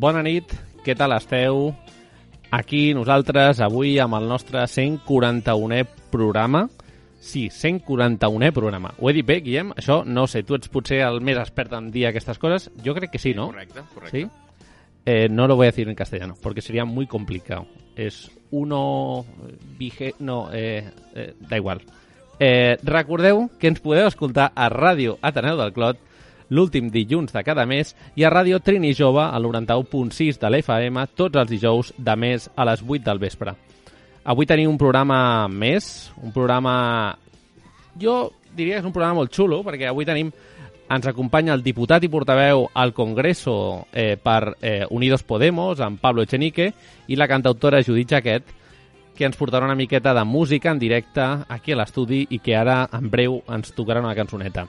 Bona nit, què tal esteu? Aquí nosaltres, avui, amb el nostre 141è programa. Sí, 141è programa. Ho he dit bé, Guillem? Això, no sé, tu ets potser el més expert en dir aquestes coses. Jo crec que sí, ¿no? Correcte, correcte. ¿Sí? Eh, no lo voy a decir en castellano, porque sería muy complicado. Es uno... Vige... No, eh, eh, da igual. Eh, recordeu que ens podeu escoltar a Ràdio Ateneu del Clot l'últim dilluns de cada mes i a Ràdio Trini Jove al 91.6 de l'FM tots els dijous de mes a les 8 del vespre. Avui tenim un programa més, un programa... Jo diria que és un programa molt xulo, perquè avui tenim ens acompanya el diputat i portaveu al Congreso eh, per eh, Unidos Podemos, en Pablo Echenique, i la cantautora Judit Jaquet, que ens portarà una miqueta de música en directe aquí a l'estudi i que ara, en breu, ens tocarà una cançoneta.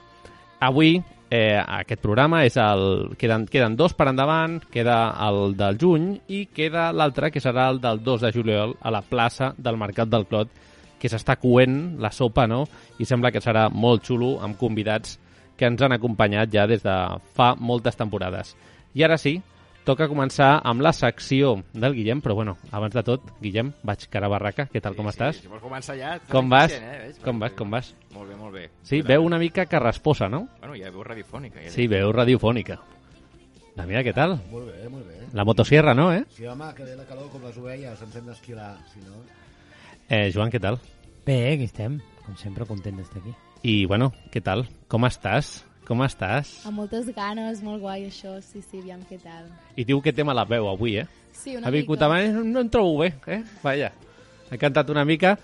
Avui, eh, aquest programa és el... Queden, queden dos per endavant, queda el del juny i queda l'altre, que serà el del 2 de juliol, a la plaça del Mercat del Clot, que s'està coent la sopa, no? I sembla que serà molt xulo, amb convidats que ens han acompanyat ja des de fa moltes temporades. I ara sí, toca començar amb la secció del Guillem, però bueno, abans de tot, Guillem, vaig cara a barraca, què tal, com estàs? Si vols començar ja... Com vas? Eh? Veig? Com vas, com vas? Molt bé, molt bé. Sí, Què veu una mica carrasposa, no? Bueno, ja veu radiofònica. Ja Sí, veu radiofònica. La mira, què tal? Molt bé, molt bé. La motosierra, no, eh? Sí, home, que ve la calor com les ovelles, ens hem d'esquilar, si no... Eh, Joan, què tal? Bé, aquí estem. Com sempre, content d'estar aquí. I, bueno, què tal? Com estàs? Com estàs? Amb moltes ganes, molt guai això, sí, sí, aviam què tal. I diu que té mala veu avui, eh? Sí, una ha vingut mica. abans, no em trobo bé, eh? Vaja, he cantat una mica.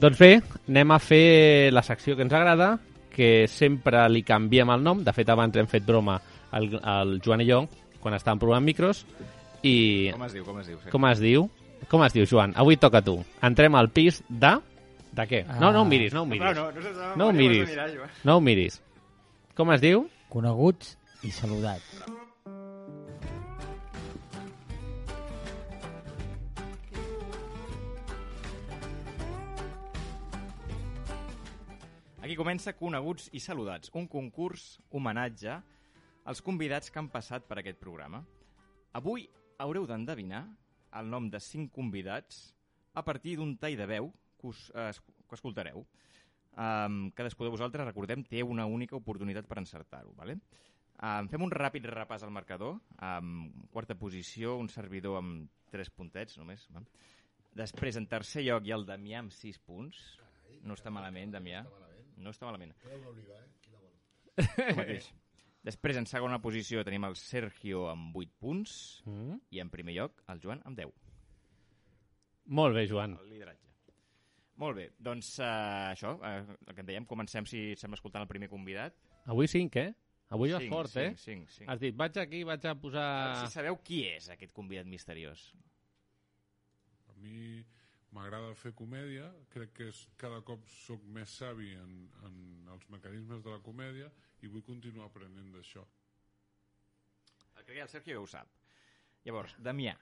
Doncs bé, anem a fer la secció que ens agrada, que sempre li canviem el nom. De fet, abans hem fet broma al, al Joan i jo, quan estàvem provant micros. I Com es diu, com es diu? Sí. com es diu? Com es diu, Joan? Avui toca tu. Entrem al pis de... De què? No, no ho miris, no ho miris. No, no, no, no, No ho miris. Mirar, Joan. No ho miris. Com es diu? Coneguts i saludats. Aquí comença Coneguts i Saludats, un concurs homenatge als convidats que han passat per aquest programa. Avui haureu d'endevinar el nom de cinc convidats a partir d'un tall de veu que, us, eh, que escoltareu. Um, cadascú de vosaltres, recordem, té una única oportunitat per encertar-ho. Vale? Um, fem un ràpid repàs al marcador. Um, quarta posició, un servidor amb tres puntets només. Va? Després, en tercer lloc, hi ha el Damià amb sis punts. No està malament, Damià. No està malament. El mateix. Després, en segona posició, tenim el Sergio amb 8 punts Mm. i en primer lloc, el Joan amb 10. Molt bé, Joan. El lideratge. Molt bé, doncs uh, això, uh, el que en dèiem, comencem, si et sembla, escoltant el primer convidat. Avui cinc, eh? Avui vas Cinc, fort, eh? cinc, cinc, cinc. Has dit, vaig aquí, vaig a posar... Si sabeu qui és aquest convidat misteriós. A mi m'agrada fer comèdia, crec que és, cada cop sóc més savi en, en els mecanismes de la comèdia i vull continuar aprenent d'això. El crec que el Sergio ja ho sap. Llavors, Damià,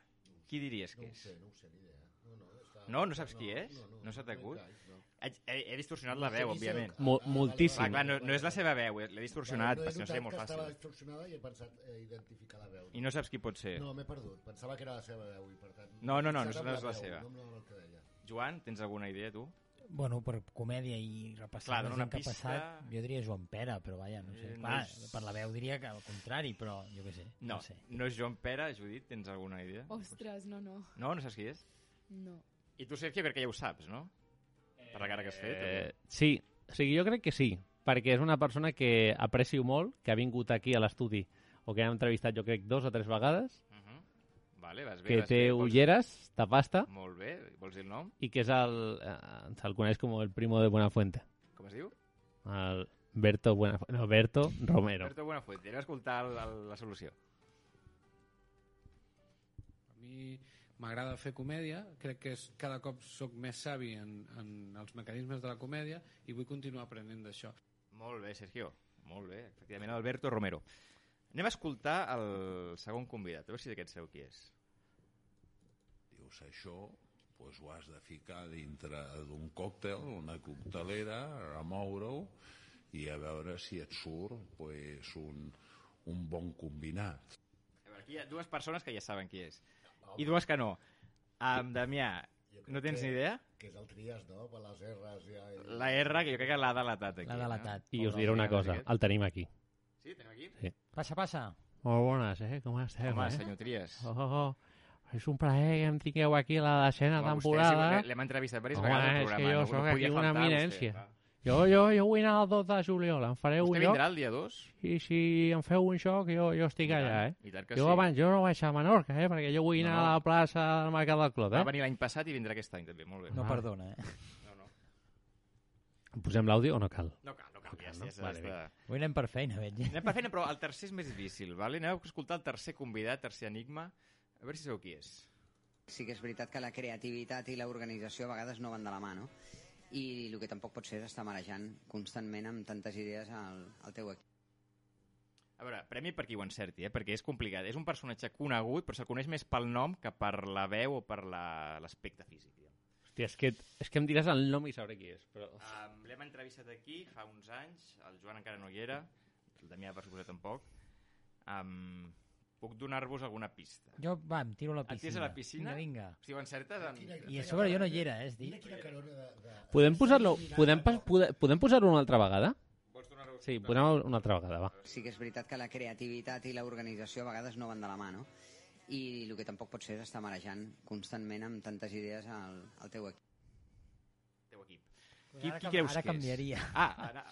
qui diries que és? no ho sé, ni idea. No, no, està... No, no saps qui és? No se t'acut? No. He, he, he distorsionat la veu, òbviament. Mo moltíssim. Clar, clar, no, no és la seva veu, eh, l'he distorsionat, no, perquè no notat molt que estava fàcil. distorsionada i he pensat eh, identificar la veu. I no saps qui pot ser. No, m'he perdut. Pensava que era la seva veu i per tant... No, no, no, no no és la veu, seva. No, no, no, el que deia. Joan, tens alguna idea, tu? Bueno, per comèdia i repassar Clar, una gent que ha pista. passat, jo diria Joan Pere, però vaja, no sé. Eh, no Clar, és- per la veu diria que al contrari, però jo què sé. No, No, sé. no és Joan Pere, Judit, tens alguna idea? Ostres, no, no, No, no saps qui és? no. I tu, Sergio, crec que ja ho saps, no? Per la cara que has fet. Eh, o sí, o sigui, jo crec que sí, perquè és una persona que aprecio molt, que ha vingut aquí a l'estudi, o que hem entrevistat jo crec dos o tres vegades? Uh -huh. Vale, vas bé, que vas té bé. Vols- ulleres, tapasta, Molt bé. Vols dir el nom? i que és el... Eh, se'l coneix com el primo de Buenafuente. Com es diu? El Berto Buenafuente. No, Berto Romero. Berto Buenafuente. Anem a escoltar el, el, la solució. A mi m'agrada fer comèdia, crec que és, cada cop sóc més savi en, en els mecanismes de la comèdia i vull continuar aprenent d'això. Molt bé, Sergio. Molt bé, efectivament, Alberto Romero. Anem a escoltar el segon convidat, a veure si aquest sabeu qui és. Dius, això pues, ho has de ficar dintre d'un còctel, una coctelera, remoure-ho i a veure si et surt pues, un, un bon combinat. A veure, aquí hi ha dues persones que ja saben qui és. I dues que no. Um, Damià, no tens que- ni idea? Que és el Trias, no? Per les R's ja... La R, que jo crec que l'ha delatat aquí. L'ha delatat. I No? us diré una cosa, el tenim aquí. Sí, tenim aquí? Sí. Passa, passa. Molt bones, eh? Com esteu, Home, eh? senyor Trias. Oh, oh, oh. És un plaer que em tingueu aquí a la decena Home, vostè temporada. sí, l'hem entrevistat diverses Home, vegades al és que programa. jo no, sóc no aquí una eminència. Vostè, Jo, jo, jo vull anar el 2 de juliol, em faré va. un vostè lloc vindrà el dia 2? i si em feu un xoc jo, jo estic allà, eh? I tant que Jo sí. abans, jo no vaig a Menorca, eh? Perquè jo vull No, anar no. a la plaça del Mercat del Clot, Va eh? venir l'any passat i vindrà aquest any també, molt bé. No Ah. perdona, eh? No, no. Posem l'àudio o no cal? No cal, no cal, ja, no? ja, Vale, està. Avui anem per feina, veig. Anem per feina, però el tercer és més difícil, vale? Anem a escoltar el tercer convidat, tercer enigma. A veure si sabeu qui és. Sí que és veritat que la creativitat i l'organització a vegades no van de la mà, no? I el que tampoc pot ser és estar marejant constantment amb tantes idees al, al teu equip. A veure, premi per qui ho encerti, eh? perquè és complicat. És un personatge conegut, però se'l coneix més pel nom que per la veu o per la- l'aspecte físic. diguem. Hòstia, és que, és que em diràs el nom i sabré qui és, però... Um, L'hem entrevistat aquí fa uns anys, el Joan encara no hi era, el Damià per suposar tampoc. Um, puc donar-vos alguna pista. Jo, va, em tiro a la Et tires piscina. a la piscina? Vinga, vinga. Si ho encertes... En... I a sobre jo no hi era, eh? És dir, Mira quina carona de... de... Podem posar-lo podem, podem, podem posar-ho una altra vegada? Vols donar-ho? Sí, podem una altra vegada, va. Sí que és veritat que la creativitat i l'organització a vegades no van de la mà, no? I el que tampoc pot ser és estar marejant constantment amb tantes idees al, al teu equip. Teu equip. Qui, qui creus ara que és? canviaria. Ah, ara,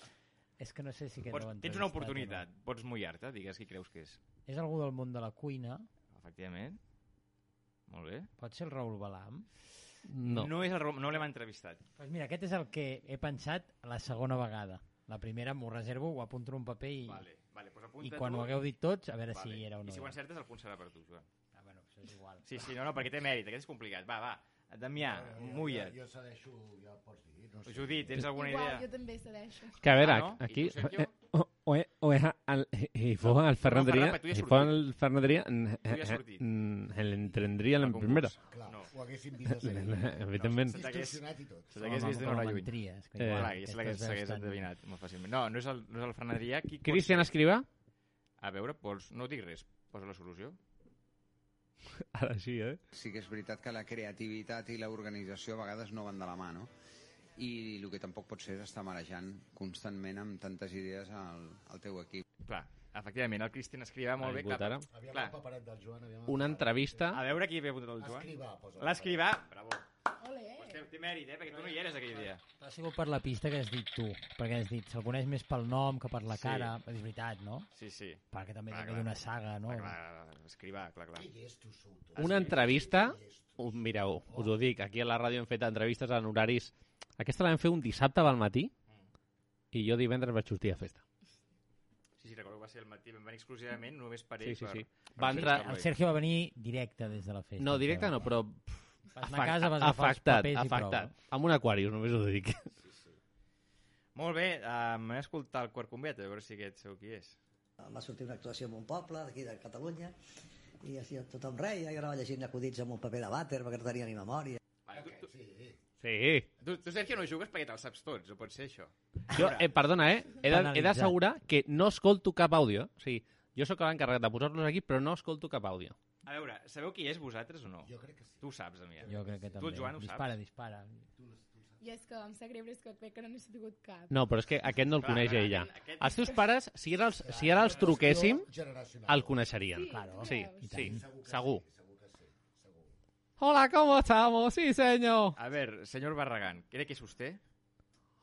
És que no sé si aquest pots, no tens una oportunitat. Pots mullar-te, digues qui creus que és. No. És algú del món de la cuina. Efectivament. Molt bé. Pot ser el Raül Balam. No. No, és el, no l'hem entrevistat. Pues mira, aquest és el que he pensat la segona vegada. La primera m'ho reservo, ho apunto en un paper i, Vale, vale, pues i apunta quan tu. ho hagueu dit tots, a veure Vale. si era o no. I si ho encertes, el punt serà per tu, Joan. Ah, bueno, això és igual. Sí, sí, no, no, perquè té mèrit, aquest és complicat. Va, va, Damià, eh, mulla. Jo, jo cedeixo, ja pots dir. No sé. Judit, tens alguna Igual, idea? jo també cedeixo. Que a veure, ah, no? aquí... Eh, o, o, eh, o és al, i fos al Ferran Adrià, i fos el Ferran Adrià, l'entendria la primera. Clar, no. ho haguéssim vist a Evidentment. Se t'hagués vist d'una lluny. se és la que endevinat molt fàcilment. No, no és el, no és el Ferran Adrià. Cristian Escrivà? A veure, pols, no dic res, posa la solució. Ara sí, eh? Sí que és veritat que la creativitat i l'organització a vegades no van de la mà, no? I el que tampoc pot ser és estar marejant constantment amb tantes idees al, al teu equip. Clar, efectivament, el Cristian escrivà molt bé. Clar, ara. Aviam Clar. el paperet del Joan. Aviam Una entrevista... A veure qui havia apuntat el Joan. Escrivà, posa. L'escrivà, bravo. Ole! Pues té, té mèrit, eh? Perquè tu no hi eres aquell dia. Ha sigut per la pista que has dit tu, perquè has dit, se'l coneix més pel nom que per la Sí. cara, és veritat, no? Sí, sí. Perquè també Clar, clar. d'una saga, no? Clar, clar, escrivà, clar, clar. Una entrevista... Uh, mireu, us ho dic, aquí a la ràdio hem fet entrevistes en horaris... Aquesta la vam fer un dissabte al matí i jo divendres vaig sortir a festa. Sí, sí, recordo que va ser el matí, vam venir exclusivament només per Sí, ell. sí, per, sí. per Va entrar- El. Sergio va venir directe des de la festa. No, directe no, però... Vas anar a casa, vas agafar els afectat, papers i afectat. prou. Amb un Aquarius, només ho dic. Molt bé, uh, anem a escoltar el quart convidat, a veure si aquest seu qui és. Va sortir una actuació en un poble d'aquí de Catalunya i així tothom reia, jo anava llegint acudits amb un paper de vàter perquè no tenia ni memòria. Vale, tu, tu, Sí, Sí. tu, tu, Sergio, no jugues perquè te'ls saps tots, o pot ser això? Jo, eh, perdona, eh? He d'assegurar que no escolto cap àudio. O sigui, jo sóc l'encarregat de posar-los aquí, però no escolto cap àudio. A veure, sabeu qui és vosaltres o no? Jo crec que sí. Tu ho saps, Damià. Jo crec que Tu, també. Joan, ho dispara, saps? dispara. I és que em sap greu, és que crec que no n'he sabut cap. No, però és que aquest no el Clar, coneix clar, ella. aquest- aquest- Els teus pares, si ara els, si ara els truquéssim, el coneixerien. Sí, Claro. Sí, sí, Segur. Sí, segur que sí. Segur. Hola, ¿cómo estamos? Sí, señor. A ver, señor Barragán, ¿cree que es usted?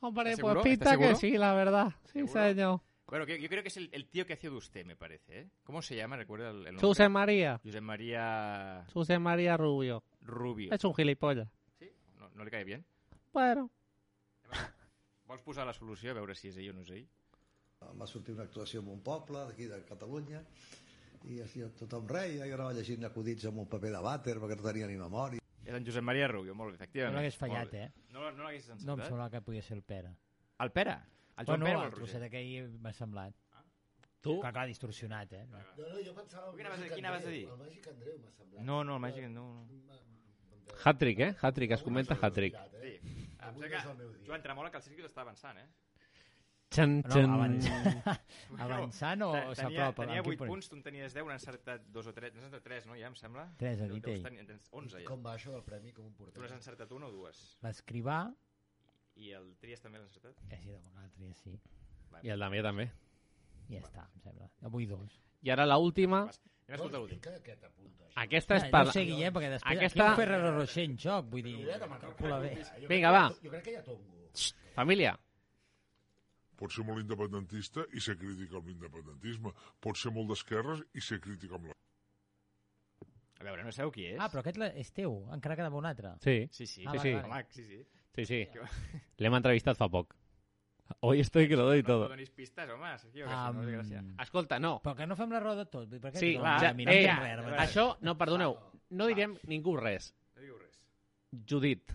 Hombre, ¿Estás pues pinta ¿Estás que sí, la verdad. Sí, ¿Seguro? señor. Bueno, que- yo creo que es el, el tío que hacía de usted, me parece, ¿eh? ¿Cómo se llama? ¿Recuerda el, el nombre? José María. José María José María Rubio. Rubio. Es un gilipollas. Sí? No, no li cae bien? Bueno. Vols posar la solució a veure si és ell o no és ell? Em va sortir una actuació en un poble d'aquí de Catalunya i així tothom reia, jo anava llegint acudits amb un paper de vàter perquè no tenia ni memòria. És en Josep Maria Rubio, molt bé, efectivament. No l'hagués fallat, eh? No, no l'hagués encertat? No em semblava que podia ser el Pere. El Pere? El Joan bueno, Pere o el el Roger? trosset aquell m'ha semblat. Tu? Clar, clar, distorsionat, eh? No. No, no, jo pensava... Quina vas a dir? Màgic Quina vas a dir? El Màgic Andreu m'ha semblat. No, no, el Màgic no. no. Hat-trick, eh? Hat-trick, es comenta hat-trick. Sí. Em sembla no que. Joan Tremola, que el circuit està avançant, eh? Xan, No, xan. avançant, avançant o tenia, s'apropa? tenia En quin 8 punt? punts, tu en tenies 10, n'ha encertat 2 o 3, n'has encertat 3, no, ja, em sembla? Tres ha Deu- dit ell. tenir- tens 11, ja. Com va això del premi com un Tu n'has porter? encertat una o dues? L'escrivà, I el Tries també l'has encertat? que sí, de l'altre ja sí. I el Damià també. I ja està, em sembla. Avui dos. I ara la última. Vas, Anem a escoltar l'últim. Explica què t'apunta això. Aquesta és per... No sé, Guillem, perquè després Aquesta- aquí Ferrero Rocher en joc, vull dir... Calcula bé. Vinga, va. que- Jo crec que hi ha tongo. Família. Pot ser molt independentista i ser crític amb l'independentisme. Pot ser molt d'esquerres i ser crític amb la... A veure, no sabeu qui és? Ah, però aquest és teu, encara quedava un altre. Sí, Sí, sí. Ah, Sí, vale, sí. vale. Home, sí, sí. Sí, sí. Va- L'hem entrevistat fa poc. Hoy estoy que lo doy No todo. donis pistes, home, Sergio, que si no gràcia. Um, Escolta, no. però que no fem la roda de tot. Per què Sí, tothom clar. mira, mira, Eh, res, res. això, no, perdoneu, no direm ningú res. No diu res. Judit,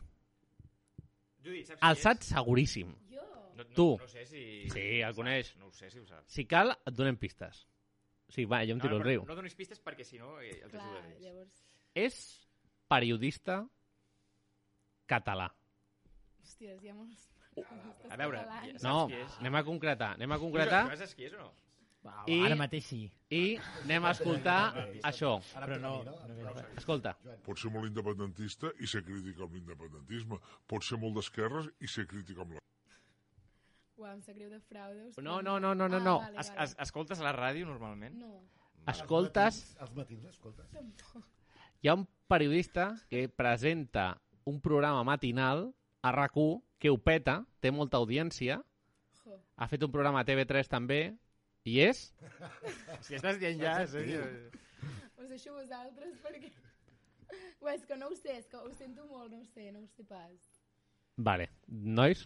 Judit, saps el qui saps és? Jo? seguríssim. No, no, Tu. No sé si... Sí, el coneix. No ho sé si ho saps. Si cal, et donem pistes. Sí, va, jo em tiro no, el però riu. No donis pistes perquè si no eh, els Clar, llavors... És periodista català. Hòsties, hi ha molts... A veure, ja- No, anem a concretar, anem a concretar saps qui és o no? Va, I- Ara mateix sí. i anem a escoltar això. Però no- a no no? Escolta, Pot ser molt independentista i ser crític amb l'independentisme. Pot ser molt d'esquerres i ser crític amb la... Uau, em sap greu de fraude. us No, prego. no, no, no, no, Ah, no. Vale, Es, vale. es, escoltes la ràdio normalment? No, escoltes, Els matins, escoltes. tampoc. hi ha un periodista que presenta un programa matinal a RAC1 que ho peta, té molta audiència, Jo. ha fet un programa a TV3 també, i és... Si estàs dient ja. Us deixo vosaltres perquè... Ué, és que no ho sé, és que ho sento molt, no ho sé, no ho sé pas. Vale, nois?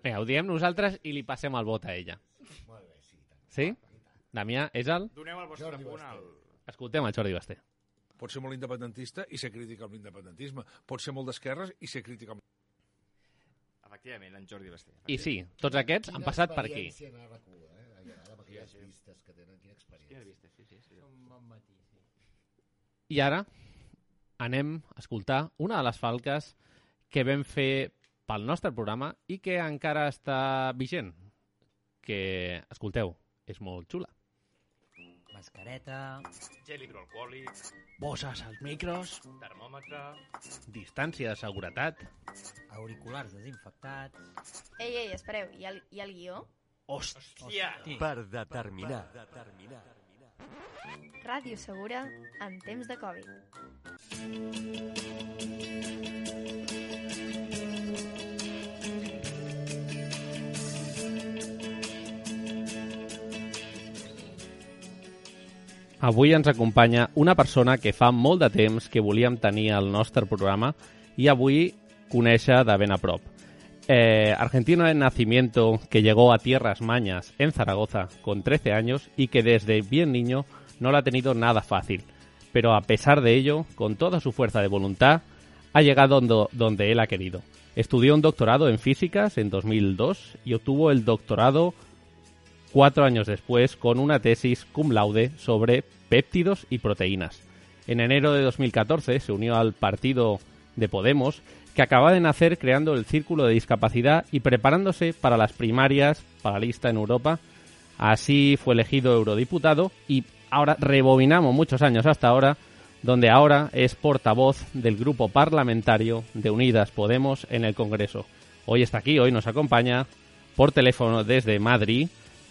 Vinga, ho diem nosaltres i li passem el vot a ella. Molt bé, sí. Sí? Damià, és el... Doneu el vostre punt al... Escoltem el Jordi Basté. Pot ser molt independentista i ser crític amb l'independentisme. Pot ser molt d'esquerres i ser crític amb... Efectivament, en Jordi Basté. I sí, tots aquests han passat per aquí. Quina experiència en RAC1, eh? Allà, amb aquelles vistes que tenen, quina experiència. Quines vistes? Sí, sí, sí. Un bon matí, sí. I ara anem a escoltar una de les falques que vam fer pel nostre programa i que encara està vigent. Que, escolteu, és molt xula. Mascareta, Gel hidroalcohòlic, Bosses als micros, termòmetre... distància de seguretat. auriculars desinfectats... Ei, ei, espereu, hi ha, el- hi ha el guió? Hòstia! Per determinar. Ràdio Segura en temps de Covid. Avui ens acompanya una persona que fa molt de que volíem tenir al nostre programa i avui conèixer de ben a prop. Eh, argentino de nacimiento que llegó a tierras mañas en Zaragoza con 13 años y que desde bien niño no lo ha tenido nada fácil. Pero a pesar de ello, con toda su fuerza de voluntad, ha llegado donde, donde él ha querido. Estudió un doctorado en físicas en 2002 y obtuvo el doctorado cuatro años después con una tesis cum laude sobre péptidos y proteínas. En enero de 2014 se unió al partido de Podemos, que acaba de nacer creando el Círculo de Discapacidad y preparándose para las primarias para la lista en Europa. Así fue elegido eurodiputado y ahora rebobinamos muchos años hasta ahora, donde ahora es portavoz del grupo parlamentario de Unidas Podemos en el Congreso. Hoy está aquí, hoy nos acompaña por teléfono desde Madrid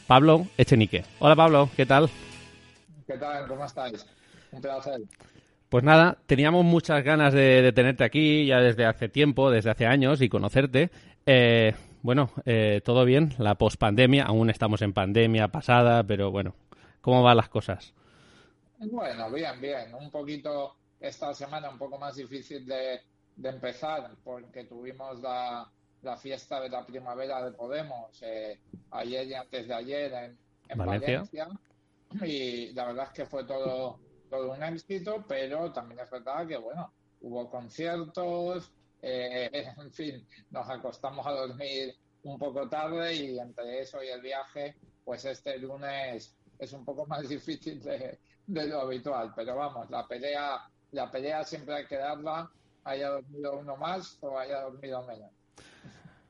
Pablo Echenique. Hola Pablo, ¿qué tal? ¿Qué tal? ¿Cómo estáis? Un placer. Pues nada, teníamos muchas ganas de, de tenerte aquí ya desde hace tiempo, desde hace años y conocerte. Eh, Bueno, eh, todo bien. La pospandemia, aún estamos en pandemia pasada, pero bueno, ¿cómo van las cosas? Bueno, bien, bien. Un poquito esta semana un poco más difícil de, de empezar porque tuvimos la, la fiesta de la primavera de Podemos eh, ayer y antes de ayer en, en Valencia. Valencia. y la verdad es que fue todo todo un éxito, pero también es verdad que bueno hubo conciertos, eh, en fin, nos acostamos a dormir un poco tarde y entre eso y el viaje, pues este lunes es un poco más difícil de, de lo habitual, pero vamos, la pelea la pelea siempre hay que darla, haya dormido uno más o haya dormido menos.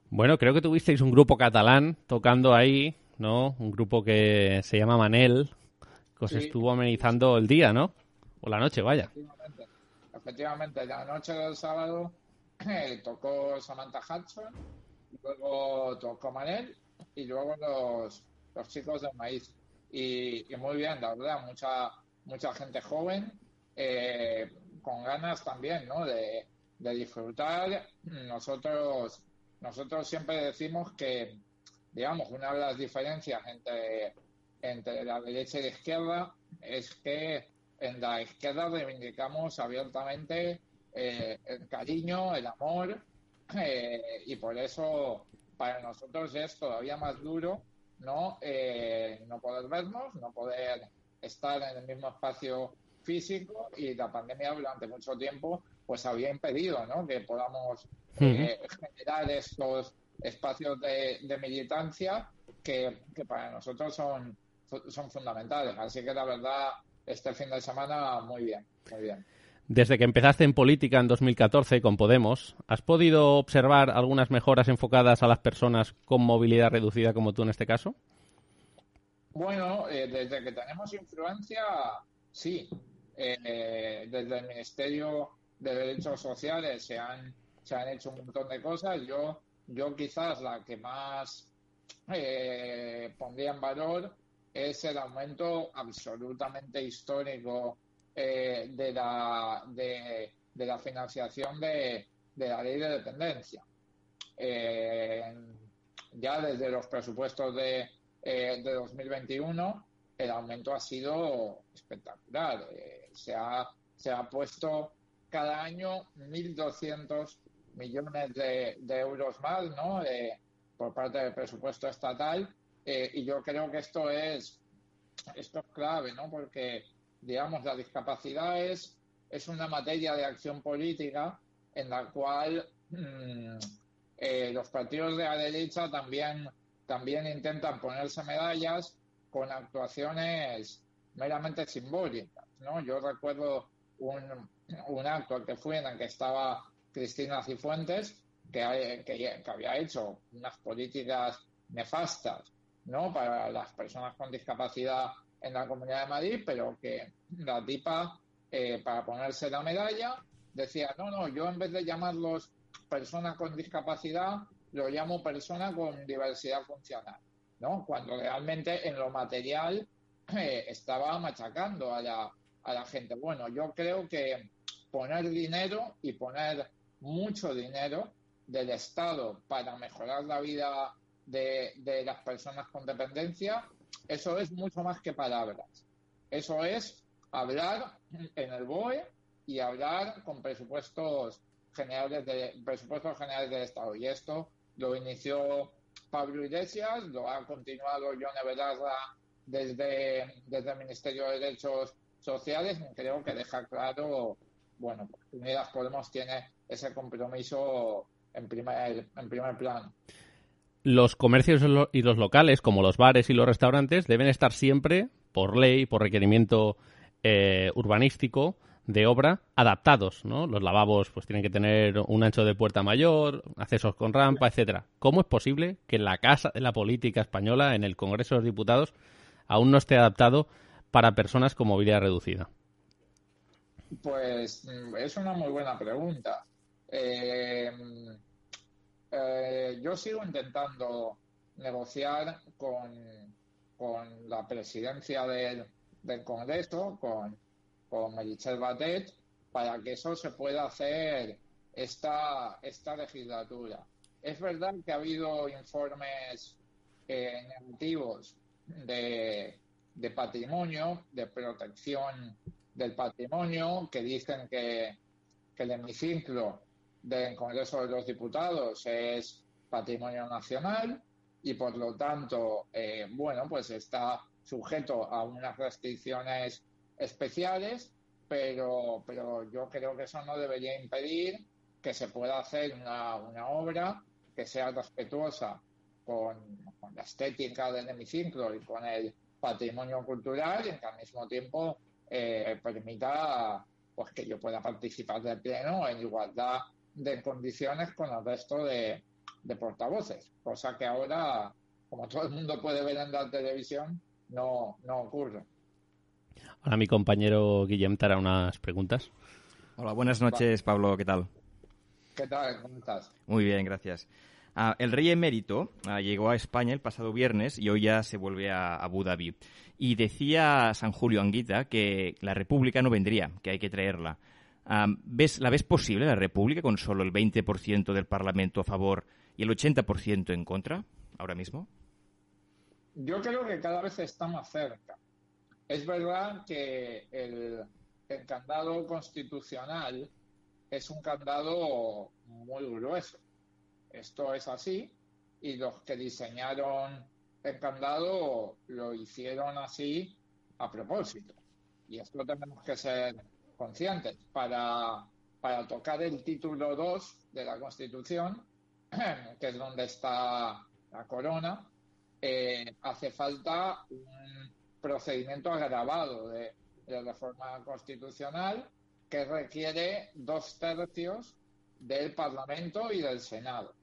Bueno, creo que tuvisteis un grupo catalán tocando ahí, ¿no? Un grupo que se llama Manel, que os Sí. estuvo amenizando el día, ¿no? O la noche, vaya. Efectivamente, efectivamente, la noche del sábado eh, tocó Samantha Hudson, luego tocó Manel y luego los, los chicos del maíz. Y, y muy bien, la verdad, mucha, mucha gente joven, eh, con ganas también, ¿no? De, de disfrutar. Nosotros, nosotros siempre decimos que, digamos, una de las diferencias entre, entre la derecha y la izquierda es que en la izquierda reivindicamos abiertamente eh, el cariño, el amor, eh, y por eso para nosotros es todavía más duro no Eh, no poder vernos, no poder estar en el mismo espacio físico y la pandemia durante mucho tiempo pues había impedido ¿no? que podamos eh, generar estos espacios de, de militancia que, que para nosotros son, son fundamentales. Así que la verdad, este fin de semana muy bien, muy bien. Desde que empezaste en política en 2014 con Podemos, ¿has podido observar algunas mejoras enfocadas a las personas con movilidad reducida como tú en este caso? Bueno, eh, desde que tenemos influencia, sí. Eh, desde el Ministerio de Derechos Sociales se han, se han hecho un montón de cosas. Yo, yo quizás la que más eh, pondría en valor es el aumento absolutamente histórico eh, de, la, de, la financiación de, de la ley de dependencia. Eh, ya desde los presupuestos de, eh, de 2021 el aumento ha sido espectacular. Eh, se, ha, se ha puesto cada año 1.200 millones de, de euros más ¿no? Por parte del presupuesto estatal eh, y yo creo que esto es, esto es clave, ¿no? porque digamos la discapacidad es, es una materia de acción política en la cual mm, eh, los partidos de la derecha también, también intentan ponerse medallas con actuaciones meramente simbólicas. ¿no? Yo recuerdo un, un acto al que fui en el que estaba Cristina Cifuentes, que, que, que había hecho unas políticas nefastas ¿no? para las personas con discapacidad en la Comunidad de Madrid, pero que la tipa, eh, para ponerse la medalla, decía, no, no, yo en vez de llamarlos persona con discapacidad, lo llamo persona con diversidad funcional, ¿no? Cuando realmente en lo material eh, estaba machacando a la, a la gente. Bueno, yo creo que poner dinero y poner mucho dinero del Estado para mejorar la vida de, de las personas con dependencia, eso es mucho más que palabras. Eso es hablar en el BOE y hablar con presupuestos generales de presupuestos generales del Estado. Y esto lo inició Pablo Iglesias, lo ha continuado Yone Belarra desde, desde el Ministerio de Derechos Sociales. Creo que deja claro, bueno, Unidas Podemos tiene ese compromiso en primer, en primer plano. Los comercios y los locales, como los bares y los restaurantes, deben estar siempre, por ley, por requerimiento eh, urbanístico de obra, adaptados, ¿no? Los lavabos pues tienen que tener un ancho de puerta mayor, accesos con rampa, etcétera. ¿Cómo es posible que la Casa de la Política Española, en el Congreso de los Diputados, aún no esté adaptado para personas con movilidad reducida? Pues mm, es una muy buena pregunta. Eh, eh, yo sigo intentando negociar con, con la presidencia del, del Congreso, con, con Meritxell Batet, para que eso se pueda hacer esta, esta legislatura. es verdad que ha habido informes eh, negativos de, de patrimonio, de protección del patrimonio, que dicen que, el hemiciclo del Congreso de los Diputados es patrimonio nacional y por lo tanto, eh, bueno, pues está sujeto a unas restricciones especiales, pero, pero yo creo que eso no debería impedir que se pueda hacer una, una obra que sea respetuosa con, con la estética del hemiciclo y con el patrimonio cultural y que al mismo tiempo eh, permita pues que yo pueda participar del pleno en igualdad de condiciones con el resto de, de portavoces, cosa que ahora, como todo el mundo puede ver en la televisión, no, no ocurre. Ahora mi compañero Guillem te hará unas preguntas. Hola, buenas noches, Pablo, ¿qué tal? ¿Qué tal? ¿Cómo estás? Muy bien, gracias. Ah, el rey emérito ah, llegó a España el pasado viernes y hoy ya se vuelve a Abu Dhabi. Y decía San Julio Anguita que la República no vendría, que hay que traerla. ¿ves, ¿La ves posible la República con solo el 20% del Parlamento a favor y el 80% en contra ahora mismo? Yo creo que cada vez está más cerca. Es verdad que el, el candado constitucional es un candado muy grueso. Esto es así y los que diseñaron el candado lo hicieron así a propósito. Y esto tenemos que ser conscientes. Para, para tocar el título 2 de la Constitución, que es donde está la corona, eh, hace falta un procedimiento agravado de, de reforma constitucional que requiere dos tercios del Parlamento y del Senado.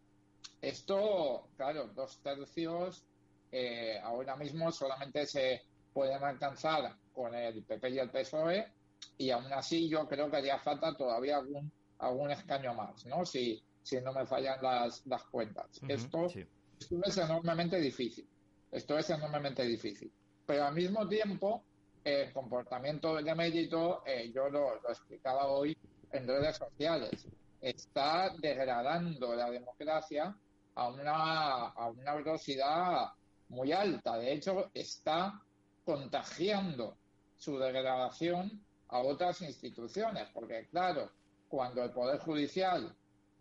Esto, claro, dos tercios eh, ahora mismo solamente se pueden alcanzar con el PP y el PSOE y aún así yo creo que haría falta todavía algún algún escaño más, ¿no? Si, si no me fallan las, las cuentas. Ujú, esto, sí. esto es enormemente difícil. Esto es enormemente difícil. Pero al mismo tiempo, el comportamiento del emérito, eh, yo lo, lo explicaba hoy en redes sociales, está degradando la democracia a una, a una velocidad muy alta. De hecho, está contagiando su degradación a otras instituciones, porque claro, cuando el Poder Judicial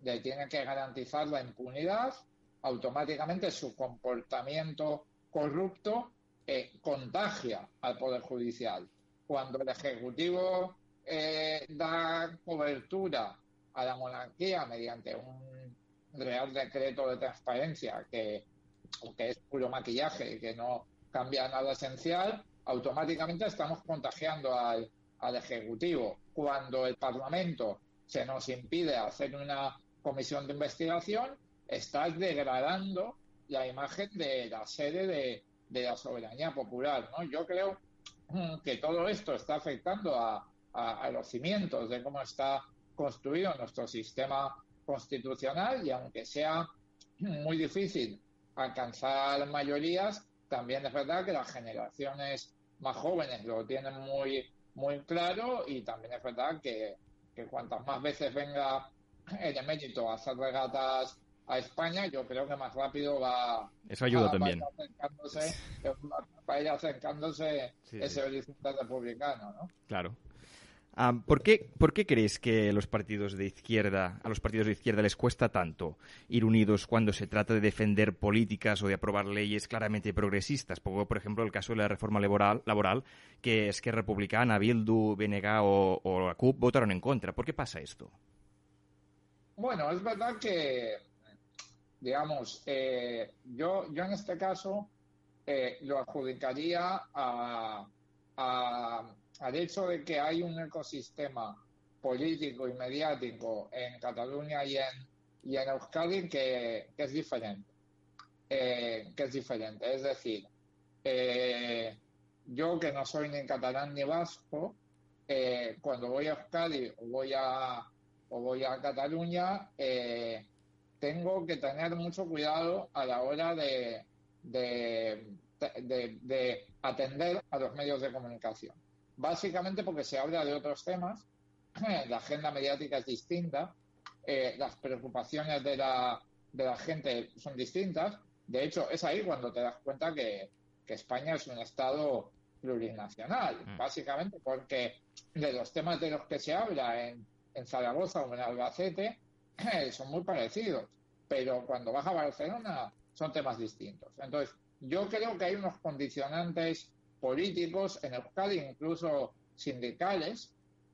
le tiene que garantizar la impunidad, automáticamente su comportamiento corrupto eh, contagia al Poder Judicial. Cuando el Ejecutivo eh, da cobertura a la monarquía mediante un Real Decreto de Transparencia que, que es puro maquillaje y que no cambia nada esencial, automáticamente estamos contagiando al, al Ejecutivo. Cuando el Parlamento se nos impide hacer una comisión de investigación, estás degradando la imagen de la sede de, de la soberanía popular. ¿no? Yo creo mm, que todo esto está afectando a, a, a los cimientos de cómo está construido nuestro sistema constitucional y aunque sea muy difícil alcanzar mayorías, también es verdad que las generaciones más jóvenes lo tienen muy, muy claro y también es verdad que, que cuantas más veces venga el emérito a hacer regatas a España, yo creo que más rápido va, Eso ayuda va- también. Va a ir acercándose, va a ir acercándose Sí, ese horizonte republicano, ¿no? Claro. Ah, ¿por, qué, ¿Por qué crees que los partidos de izquierda, a los partidos de izquierda les cuesta tanto ir unidos cuando se trata de defender políticas o de aprobar leyes claramente progresistas? Por ejemplo, el caso de la reforma laboral, laboral que es que Republicana, Bildu, BNG o, o la CUP votaron en contra. ¿Por qué pasa esto? Bueno, es verdad que, digamos, eh, yo, yo en este caso eh, lo adjudicaría a, a- al hecho de que hay un ecosistema político y mediático en Cataluña y en, y en Euskadi que, es diferente. Eh, que es diferente. Es decir, eh, yo que no soy ni catalán ni vasco, eh, cuando voy a Euskadi o voy a, o voy a Cataluña, tengo que tener mucho cuidado a la hora de, de- de atender a los medios de comunicación. Básicamente porque se habla de otros temas, la agenda mediática es distinta, eh, las preocupaciones de la, de la gente son distintas. De hecho, es ahí cuando te das cuenta que, que España es un Estado plurinacional, Mm. básicamente porque de los temas de los que se habla en, en Zaragoza o en Albacete son muy parecidos, pero cuando vas a Barcelona son temas distintos. Entonces, yo creo que hay unos condicionantes políticos en Euskadi, incluso sindicales,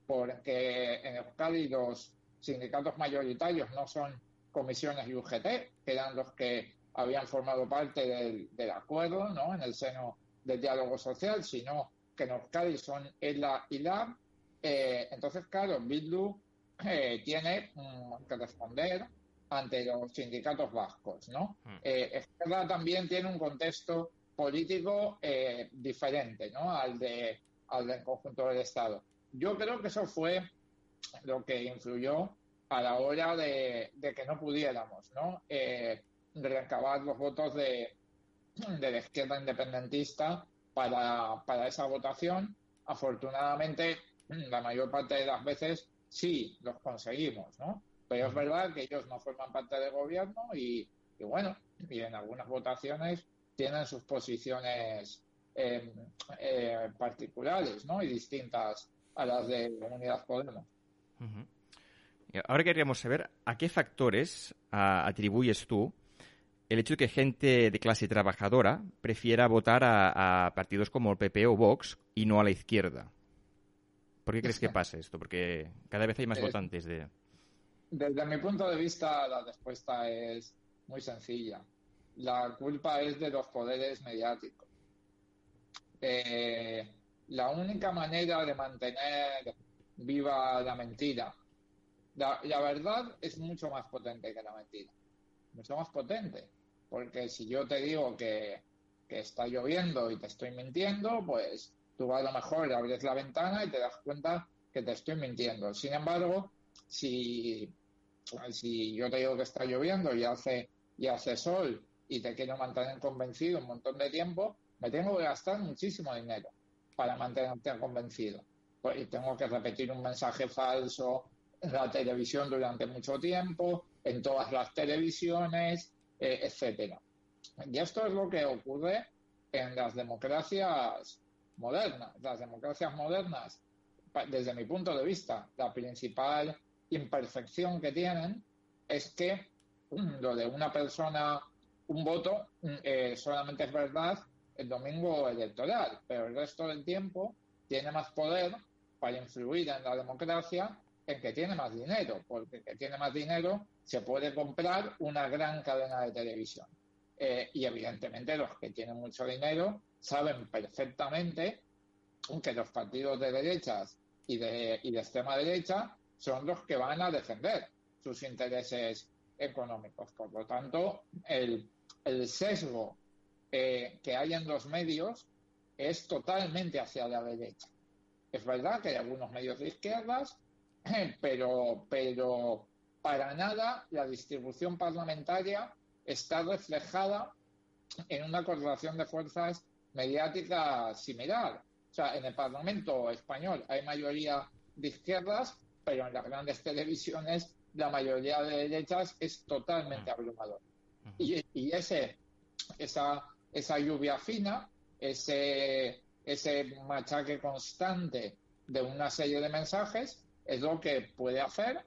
porque en Euskadi los sindicatos mayoritarios no son comisiones y UGT, que eran los que habían formado parte del, del acuerdo ¿no? en el seno del diálogo social, sino que en Euskadi son ELA y LAB. Eh, entonces, claro, Bildu eh, tiene mm, que responder ante los sindicatos vascos, ¿no? Eh, Esquerra también tiene un contexto político eh, diferente, ¿no? Al de al del conjunto del Estado. Yo creo que eso fue lo que influyó a la hora de, de que no pudiéramos, ¿no? Eh, recabar los votos de, de la izquierda independentista para, para esa votación. Afortunadamente, la mayor parte de las veces sí los conseguimos, ¿no? Pero es verdad que ellos no forman parte del gobierno y, y bueno, y en algunas votaciones tienen sus posiciones eh, eh, particulares, ¿no? Y distintas a las de Unidas Podemos. Y Ahora queríamos saber a qué factores ah, atribuyes tú el hecho de que gente de clase trabajadora prefiera votar a, a partidos como el PP o Vox y no a la izquierda. ¿Por qué crees que pasa esto? Porque cada vez hay más Eh, votantes de... Desde mi punto de vista, la respuesta es muy sencilla. La culpa es de los poderes mediáticos. Eh, la única manera de mantener viva la mentira, la, la verdad es mucho más potente que la mentira, mucho más potente, porque si yo te digo que, que está lloviendo y te estoy mintiendo, pues tú a lo mejor abres la ventana y te das cuenta que te estoy mintiendo. Sin embargo, si si yo te digo que está lloviendo y hace, y hace sol y te quiero mantener convencido un montón de tiempo, me tengo que gastar muchísimo dinero para mantenerte convencido. Pues, y tengo que repetir un mensaje falso en la televisión durante mucho tiempo, en todas las televisiones, eh, etcétera. Y esto es lo que ocurre en las democracias modernas. Las democracias modernas, desde mi punto de vista, la principal imperfección que tienen es que mm, lo de una persona, un voto, mm, eh, solamente es verdad el domingo electoral, pero el resto del tiempo tiene más poder para influir en la democracia el que tiene más dinero, porque el que tiene más dinero se puede comprar una gran cadena de televisión. Eh, y evidentemente los que tienen mucho dinero saben perfectamente que los partidos de derechas y de, y de extrema derecha son los que van a defender sus intereses económicos. Por lo tanto, el, el sesgo eh, que hay en los medios es totalmente hacia la derecha. Es verdad que hay algunos medios de izquierdas, pero, pero para nada la distribución parlamentaria está reflejada en una correlación de fuerzas mediática similar. O sea, en el Parlamento español hay mayoría de izquierdas, pero en las grandes televisiones la mayoría de derechas es totalmente abrumadora. Y, y ese, esa, esa lluvia fina, ese, ese machaque constante de una serie de mensajes es lo que puede hacer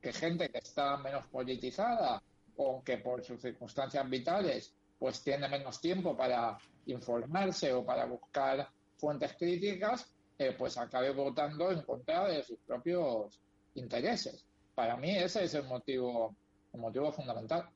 que gente que está menos politizada o que por sus circunstancias vitales pues tiene menos tiempo para informarse o para buscar fuentes críticas, eh, pues acabe votando en contra de sus propios intereses. Para mí ese es el motivo, el motivo fundamental.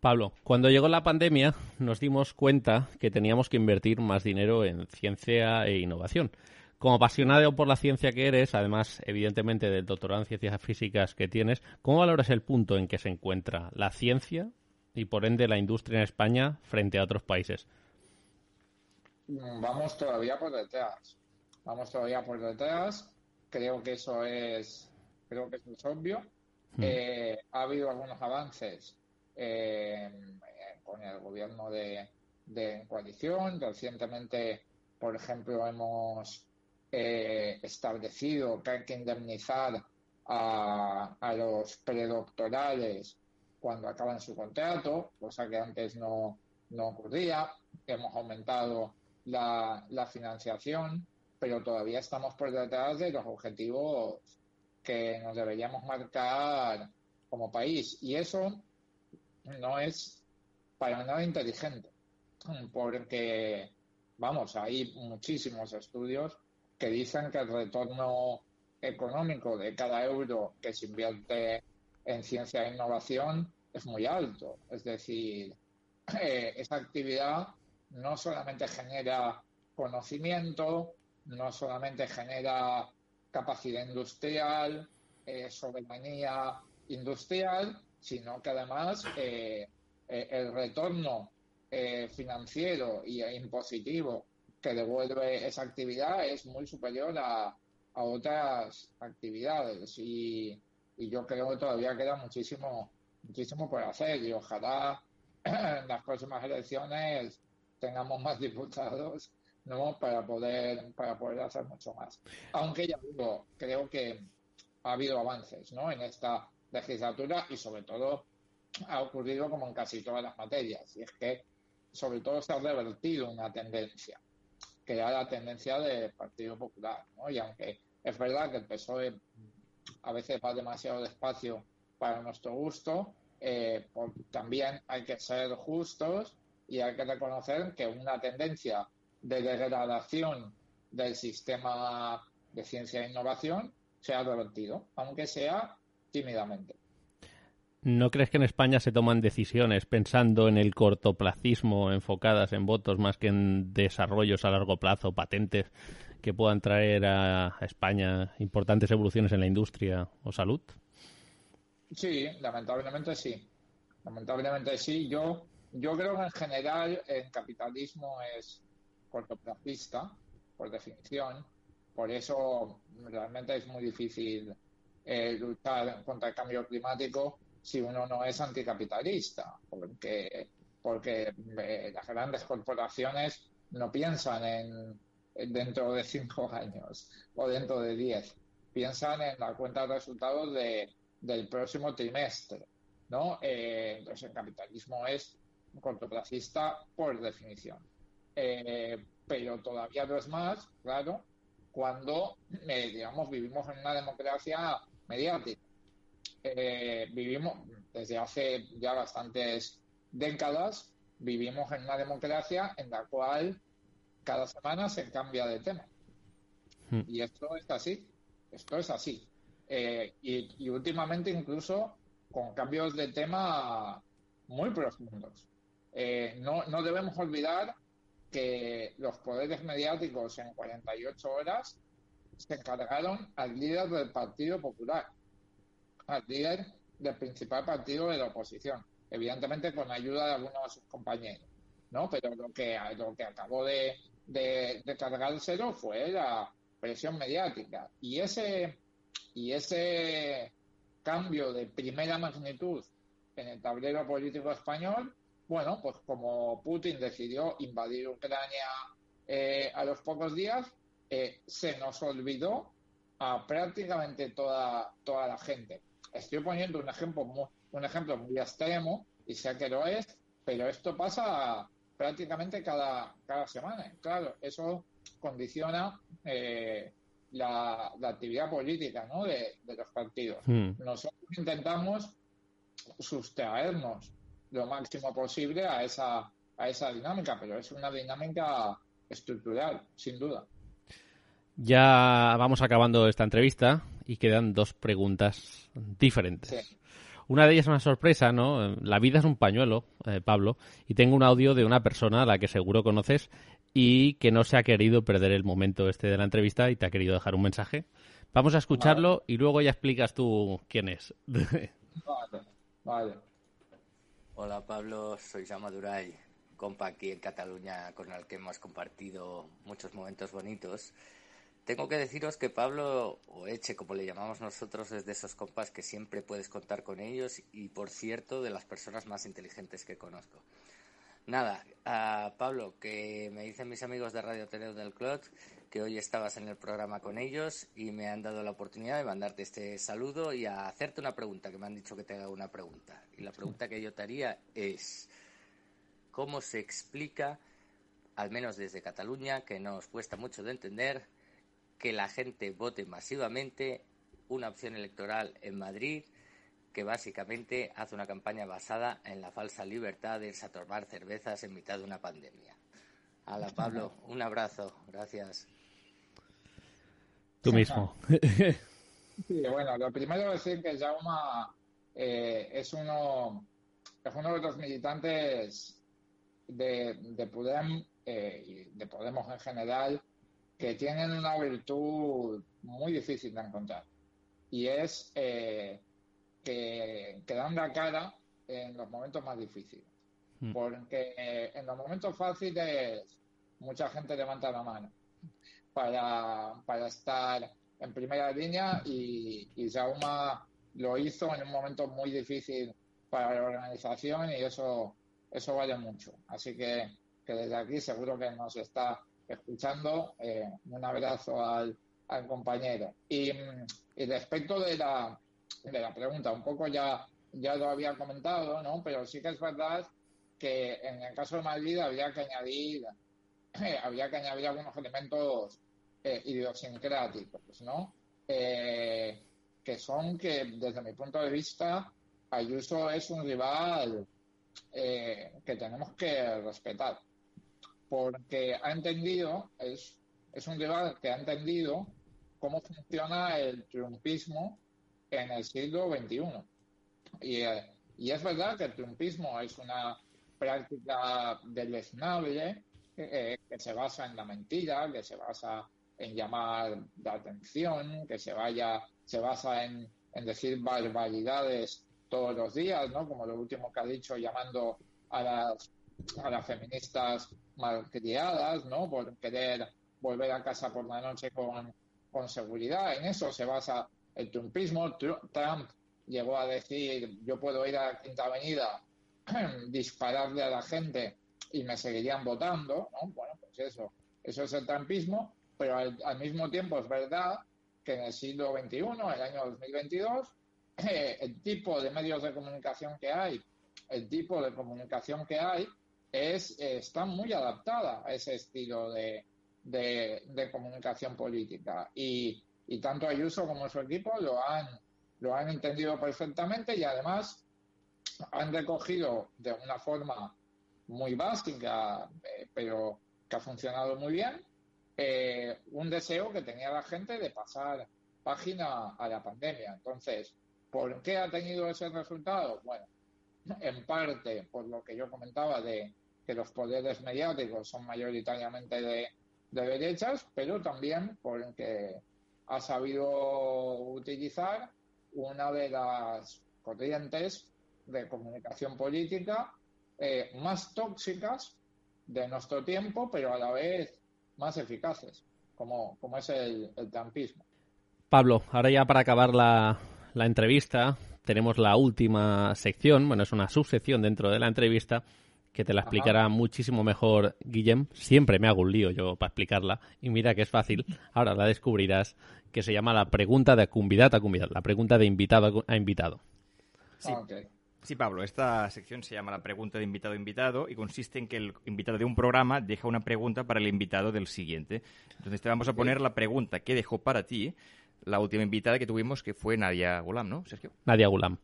Pablo, cuando llegó la pandemia nos dimos cuenta que teníamos que invertir más dinero en ciencia e innovación. Como apasionado por la ciencia que eres, además, evidentemente, del doctorado en ciencias físicas que tienes, ¿cómo valoras el punto en que se encuentra la ciencia y, por ende, la industria en España frente a otros países? Vamos todavía por detrás. Vamos todavía por detrás. Creo que eso es, creo que eso es obvio. Mm. Eh, ha habido algunos avances eh, con el gobierno de, de coalición. Recientemente, por ejemplo, hemos eh, establecido que hay que indemnizar a, a los predoctorales cuando acaban su contrato, cosa que antes no, no ocurría. Hemos aumentado la, la financiación, pero todavía estamos por detrás de los objetivos que nos deberíamos marcar como país. Y eso no es para nada inteligente, porque, vamos, hay muchísimos estudios que dicen que el retorno económico de cada euro que se invierte en ciencia e innovación es muy alto. Es decir, eh, esa actividad no solamente genera conocimiento, no solamente genera capacidad industrial, eh, soberanía industrial, sino que además eh, eh, el retorno eh, financiero y impositivo que devuelve esa actividad es muy superior a, a otras actividades. Y, y, yo creo que todavía queda muchísimo muchísimo por hacer y ojalá en las próximas elecciones tengamos más diputados no para poder para poder hacer mucho más. Aunque ya digo creo que ha habido avances no en esta legislatura y sobre todo ha ocurrido como en casi todas las materias y es que sobre todo se ha revertido una tendencia que era la tendencia del Partido Popular ¿no? y aunque es verdad que el PSOE a veces va demasiado despacio para nuestro gusto eh, por, también hay que ser justos y hay que reconocer que una tendencia de degradación del sistema de ciencia e innovación se ha revertido, aunque sea tímidamente. ¿No crees que en España se toman decisiones pensando en el cortoplacismo, enfocadas en votos más que en desarrollos a largo plazo, patentes que puedan traer a España importantes evoluciones en la industria o salud? Sí, lamentablemente sí. Lamentablemente sí. Yo, yo creo que en general el capitalismo es cortoplacista, por definición. Por eso realmente es muy difícil eh, luchar contra el cambio climático si uno no es anticapitalista, porque, porque eh, las grandes corporaciones no piensan en, en, dentro de cinco años o dentro de diez, piensan en la cuenta de resultados de, del próximo trimestre, ¿no? Eh, entonces el capitalismo es cortoplacista por definición. Eh, pero todavía no es más, claro, cuando, digamos, vivimos en una democracia mediática. Eh, vivimos desde hace ya bastantes décadas, vivimos en una democracia en la cual cada semana se cambia de tema. Mm. Y esto es así, esto es así. Eh, y, y, últimamente incluso con cambios de tema muy profundos. Eh, no, no debemos olvidar que los poderes mediáticos en 48 horas se encargaron al líder del Partido Popular, al líder del principal partido de la oposición, evidentemente con ayuda de algunos de sus compañeros, ¿no? Pero lo que, lo que acabó de, de, de cargárselo fue la presión mediática. Y ese, y ese cambio de primera magnitud en el tablero político español, bueno, pues como Putin decidió invadir Ucrania eh, a los pocos días, eh, se nos olvidó a prácticamente toda, toda la gente. Estoy poniendo un ejemplo, muy, un ejemplo muy extremo y sé que lo es, pero esto pasa prácticamente cada, cada semana. Claro, eso condiciona eh, la, la, actividad política ¿no? de, de los partidos. Hmm. Nosotros intentamos sustraernos lo máximo posible a esa, a esa dinámica, pero es una dinámica estructural, sin duda. Ya vamos acabando esta entrevista y quedan dos preguntas diferentes. Sí. Una de ellas es una sorpresa, ¿no? La vida es un pañuelo, eh, Pablo, y tengo un audio de una persona a la que seguro conoces y que no se ha querido perder el momento este de la entrevista y te ha querido dejar un mensaje. Vamos a escucharlo vale. y luego ya explicas tú quién es. vale, vale. Hola Pablo, soy Jaume Duray, compa aquí en Cataluña con el que hemos compartido muchos momentos bonitos. Tengo que deciros que Pablo, o Eche como le llamamos nosotros, es de esos compas que siempre puedes contar con ellos y, por cierto, de las personas más inteligentes que conozco. Nada, Pablo, que me dicen mis amigos de Radio Teneu del Clot que hoy estabas en el programa con ellos y me han dado la oportunidad de mandarte este saludo y a hacerte una pregunta, que me han dicho que te haga una pregunta. Y la pregunta que yo te haría es, ¿cómo se explica, al menos desde Cataluña, que nos cuesta mucho de entender, que la gente vote masivamente una opción electoral en Madrid que básicamente hace una campaña basada en la falsa libertad de irse a tomar cervezas en mitad de una pandemia. Hola Pablo, un abrazo, gracias. Tú mismo. Sí, bueno, lo primero es decir que Jaume eh, es uno es uno de los militantes de, de Podem eh, y de Podemos en general que tienen una virtud muy difícil de encontrar y es eh, que, que dan la cara en los momentos más difíciles. Mm. Porque eh, en los momentos fáciles mucha gente levanta la mano para, para estar en primera línea y, y Jaume lo hizo en un momento muy difícil para la organización y eso, eso vale mucho. Así que, que desde aquí seguro que nos está escuchando. eh, un abrazo al, compañero. Y, mm, y respecto de la, de la pregunta, un poco ya, ya lo había comentado, ¿no? Pero sí que es verdad que en el caso de Madrid habría que añadir, habría que añadir algunos elementos eh, idiosincráticos, ¿no? Eh, que son que, desde mi punto de vista, Ayuso es un rival eh, que tenemos que respetar, porque ha entendido, es, es un rival que ha entendido cómo funciona el triunfismo en el siglo XXI. Y, eh, y es verdad que el triunfismo es una práctica deleznable eh, que se basa en la mentira, que se basa en llamar la atención, que se vaya, se basa en, en decir barbaridades todos los días, ¿no? Como lo último que ha dicho, llamando a las, a las feministas malcriadas, ¿no? Por querer volver a casa por la noche con, con seguridad. En eso se basa el trumpismo. Tru- Trump llegó a decir, yo puedo ir a la Quinta Avenida, dispararle a la gente y me seguirían votando, ¿no? Bueno, pues eso, eso es el trumpismo, pero al, al mismo tiempo es verdad que en el siglo XXI, el año 2022, eh, el tipo de medios de comunicación que hay, el tipo de comunicación que hay, es, está muy adaptada a ese estilo de, de, de comunicación política. Y, y tanto Ayuso como su equipo lo han, lo han entendido perfectamente y además han recogido de una forma muy básica, eh, pero que ha funcionado muy bien, eh, un deseo que tenía la gente de pasar página a la pandemia. Entonces, ¿por qué ha tenido ese resultado? Bueno, en parte por lo que yo comentaba de que los poderes mediáticos son mayoritariamente de, de derechas, pero también porque ha sabido utilizar una de las corrientes de comunicación política eh, más tóxicas de nuestro tiempo, pero a la vez más eficaces, como, como es el, el trumpismo. Pablo, ahora ya para acabar la, la entrevista, tenemos la última sección, bueno, es una subsección dentro de la entrevista, que te la Ajá. explicará muchísimo mejor Guillem. Siempre me hago un lío yo para explicarla, y mira que es fácil, ahora la descubrirás, que se llama la pregunta de convidat a convidat, la pregunta de invitado a invitado. Sí. Sí, Pablo, esta sección se llama la pregunta de invitado a invitado y consiste en que el invitado de un programa deja una pregunta para el invitado del siguiente. Entonces te vamos a poner la pregunta que dejó para ti la última invitada que tuvimos, que fue Nadia Gulam, ¿no, Sergio? Nadia Gulam.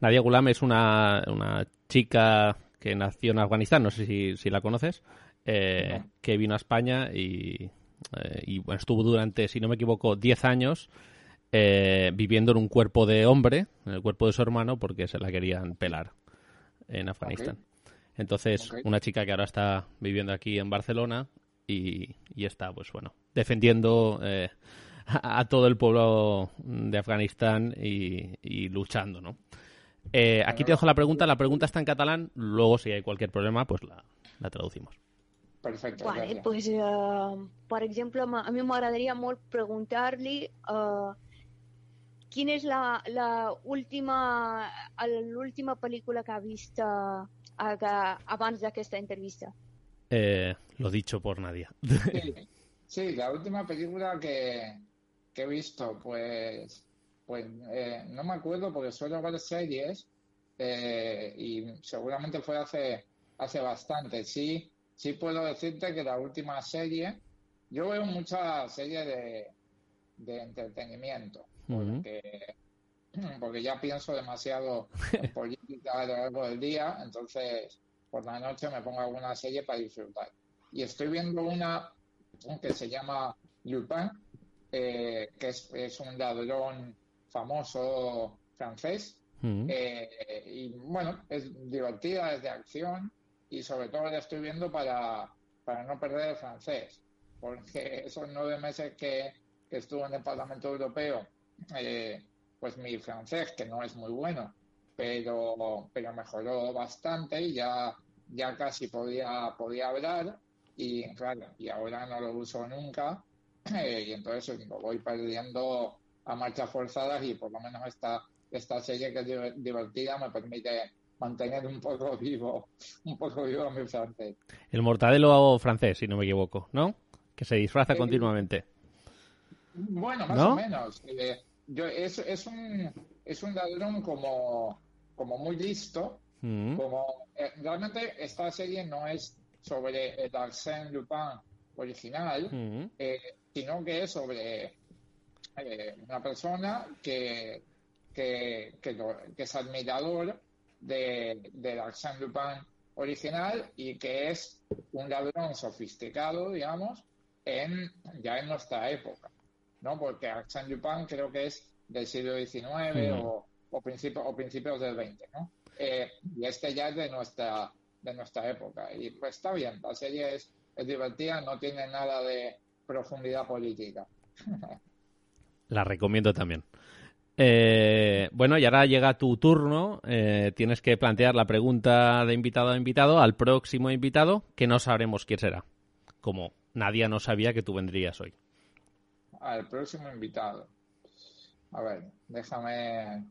Nadia Gulam es una, una chica que nació en Afganistán, no sé si, si la conoces, eh, que vino a España y, eh, y bueno, estuvo durante, si no me equivoco, 10 años eh, viviendo en un cuerpo de hombre, en el cuerpo de su hermano, porque se la querían pelar en Afganistán. Entonces, una chica que ahora está viviendo aquí en Barcelona y, y está, pues bueno, defendiendo a, a todo el pueblo de Afganistán y, y luchando, ¿no? Eh, aquí te dejo la pregunta, la pregunta está en catalán, luego si hay cualquier problema, pues la, la traducimos. Perfecto. Vale, gracias. pues, eh, per exemple, a mi m'agradaria molt preguntar-li eh, quina és la, la última, l'última pel·lícula que ha vist eh, a- que, abans d'aquesta entrevista. Eh, lo dicho por Nadia. Sí. Sí, la última película que, que he visto, pues, pues eh, no me acuerdo porque suelo ver series eh, y seguramente fue hace, hace bastante. Sí, sí puedo decirte que la última serie, yo veo muchas series de, de entretenimiento, porque, porque ya pienso demasiado en política a lo largo del día, entonces por la noche me pongo alguna serie para disfrutar. Y estoy viendo una que se llama Lupin, eh, que es, es, un ladrón famoso francés. Eh, y bueno, es divertida, es de acción y sobre todo la estoy viendo para, para no perder el francés, porque esos nueve meses que, que estuve en el Parlamento Europeo, eh, pues mi francés, que no es muy bueno, pero, pero mejoró bastante y ya, ya casi podía, podía hablar y claro, y ahora no lo uso nunca y entonces lo voy perdiendo a marchas forzadas y por lo menos esta, esta serie que es divertida me permite mantener un poco vivo, un poco vivo mi francés. El mortadelo francés, si no me equivoco, ¿no? Que se disfraza Eh, continuamente. Bueno, más ¿No? o menos. Eh, yo, es, es, un, es un ladrón como, como muy listo. Mm. Como, eh, realmente esta serie no es sobre el Arsène Lupin original, Mm. Sino que es sobre eh, una persona que, que, que, es admirador de, del Arsène Lupin original y que es un ladrón sofisticado, digamos, en, ya en nuestra época, ¿no? Porque Arsène Lupin creo que es del siglo XIX o, o, principio- o principios del XX, ¿no? Eh, y este ya es de nuestra, de nuestra época. Y pues está bien, la serie es, es divertida, no tiene nada de profundidad política. La recomiendo también. Eh, bueno, y ahora llega tu turno. Eh, tienes que plantear la pregunta de invitado a invitado al próximo invitado, que no sabremos quién será. Como Nadia no sabía que tú vendrías hoy. Al próximo invitado. A ver, déjame,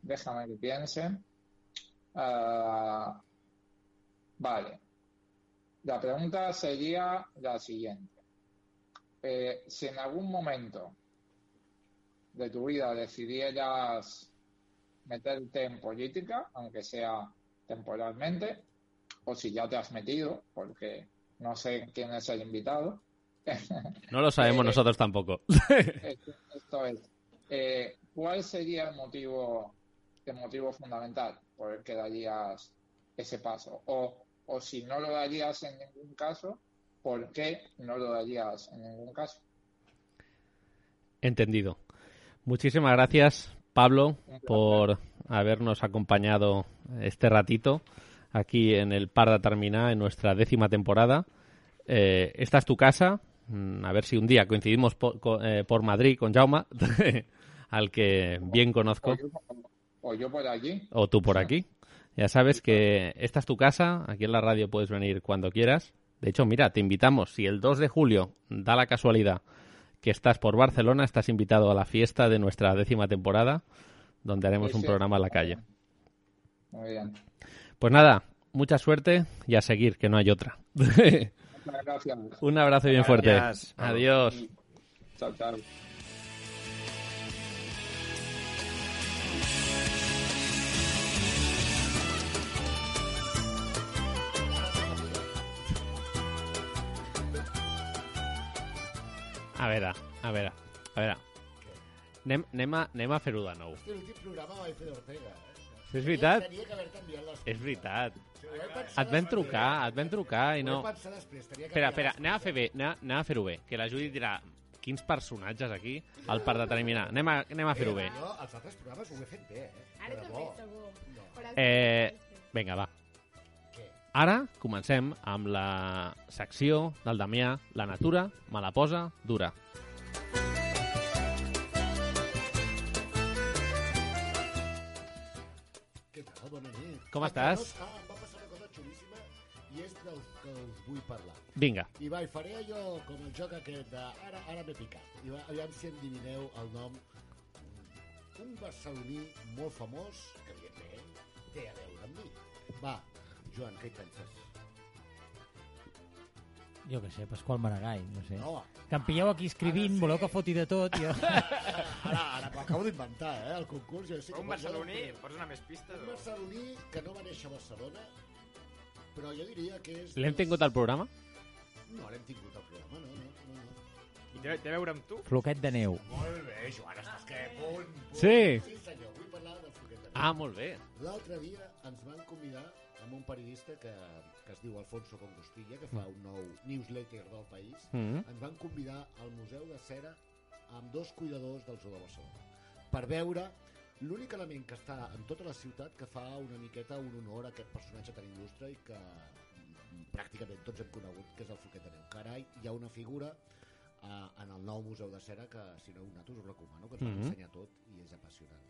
déjame que piense. Ah, vale. La pregunta sería la siguiente. Eh, si en algún momento de tu vida decidieras meterte en política, aunque sea temporalmente, o si ya te has metido, porque no sé quién es el invitado. No lo sabemos Eh, nosotros tampoco. esto, es, eh, ¿cuál sería el motivo, el motivo fundamental por el que darías ese paso? O, o si no lo darías en ningún caso, ¿por qué no lo darías en ningún caso? Entendido. Muchísimas gracias, Pablo, por habernos acompañado este ratito aquí en el Parda Terminar en nuestra décima temporada. Eh, esta es tu casa. Mm, A ver si un día coincidimos por, eh, por Madrid con Jauma, al que bien conozco, O yo, o yo por allí. o tú por aquí. Ya sabes que esta es tu casa, aquí en la radio puedes venir cuando quieras. De hecho, mira, te invitamos, si el 2 de julio da la casualidad que estás por Barcelona, estás invitado a la fiesta de nuestra décima temporada, donde haremos Sí, un programa en la calle. Muy bien. Pues nada, mucha suerte y a seguir, que no hay otra. Muchas gracias. un abrazo bien fuerte. Gracias. Adiós. Chao, chao. A veure, a veure, a veure. Anem, anem, a, anem a fer-ho de nou. Hòstia, l'últim programa va fer d'Ortega, eh? És veritat? Tenia que haver canviat les És veritat. Et vam trucar, et vam trucar i Ho no... després, tenia que Espera, espera, anem a fer bé, anem, a- anem a fer-ho bé, que la Judit dirà quins personatges aquí al part de terminar. Anem a, anem a fer-ho bé. Jo, els altres programes ho he fet bé, eh? Ara també, segur. Eh, vinga, va. Ara comencem amb la secció del Damià, la natura me la posa dura. Què tal? Bona nit. Com estàs? Ah, em va passar una cosa xulíssima i és del que us vull parlar. Vinga. I va, i faré allò com el joc aquest de ara, ara m'he picat. I va, aviam si endivineu el nom. Un barceloní molt famós, que evidentment té a veure amb mi. Va, Joan, què hi penses? Jo què sé, Pasqual Maragall, no sé. No. Que em pilleu aquí escrivint, voleu que foti de tot, jo... Ara, ara m'ho acabo d'inventar, eh, el concurs. Jo sí que Un barceloní, pots donar més pistes? Un O... barceloní que no va néixer a Barcelona, però jo diria que és... L'hem tingut al programa? No, l'hem tingut al programa, no, no, no. no. I té, té a veure amb tu? Floquet de neu. Molt bé, Joan, estàs que punt, punt. Sí. Sí, senyor, vull parlar del Floquet de Neu. Ah, molt bé. L'altre dia ens van convidar amb un periodista que, que es diu Alfonso Congostilla, que fa un nou newsletter del país. Mhm. Ens van convidar al Museu de Cera amb dos cuidadors del Zoo de Barcelona per veure l'únic element que està en tota la ciutat que fa una miqueta un honor a aquest personatge tan il·lustre i que mm, pràcticament tots hem conegut, que és el Floquet de Neu. Carai, hi ha una figura eh, en el nou Museu de Cera que, si no heu anat, us ho recomano, que ens van Mhm. ensenyar tot i és apassionant.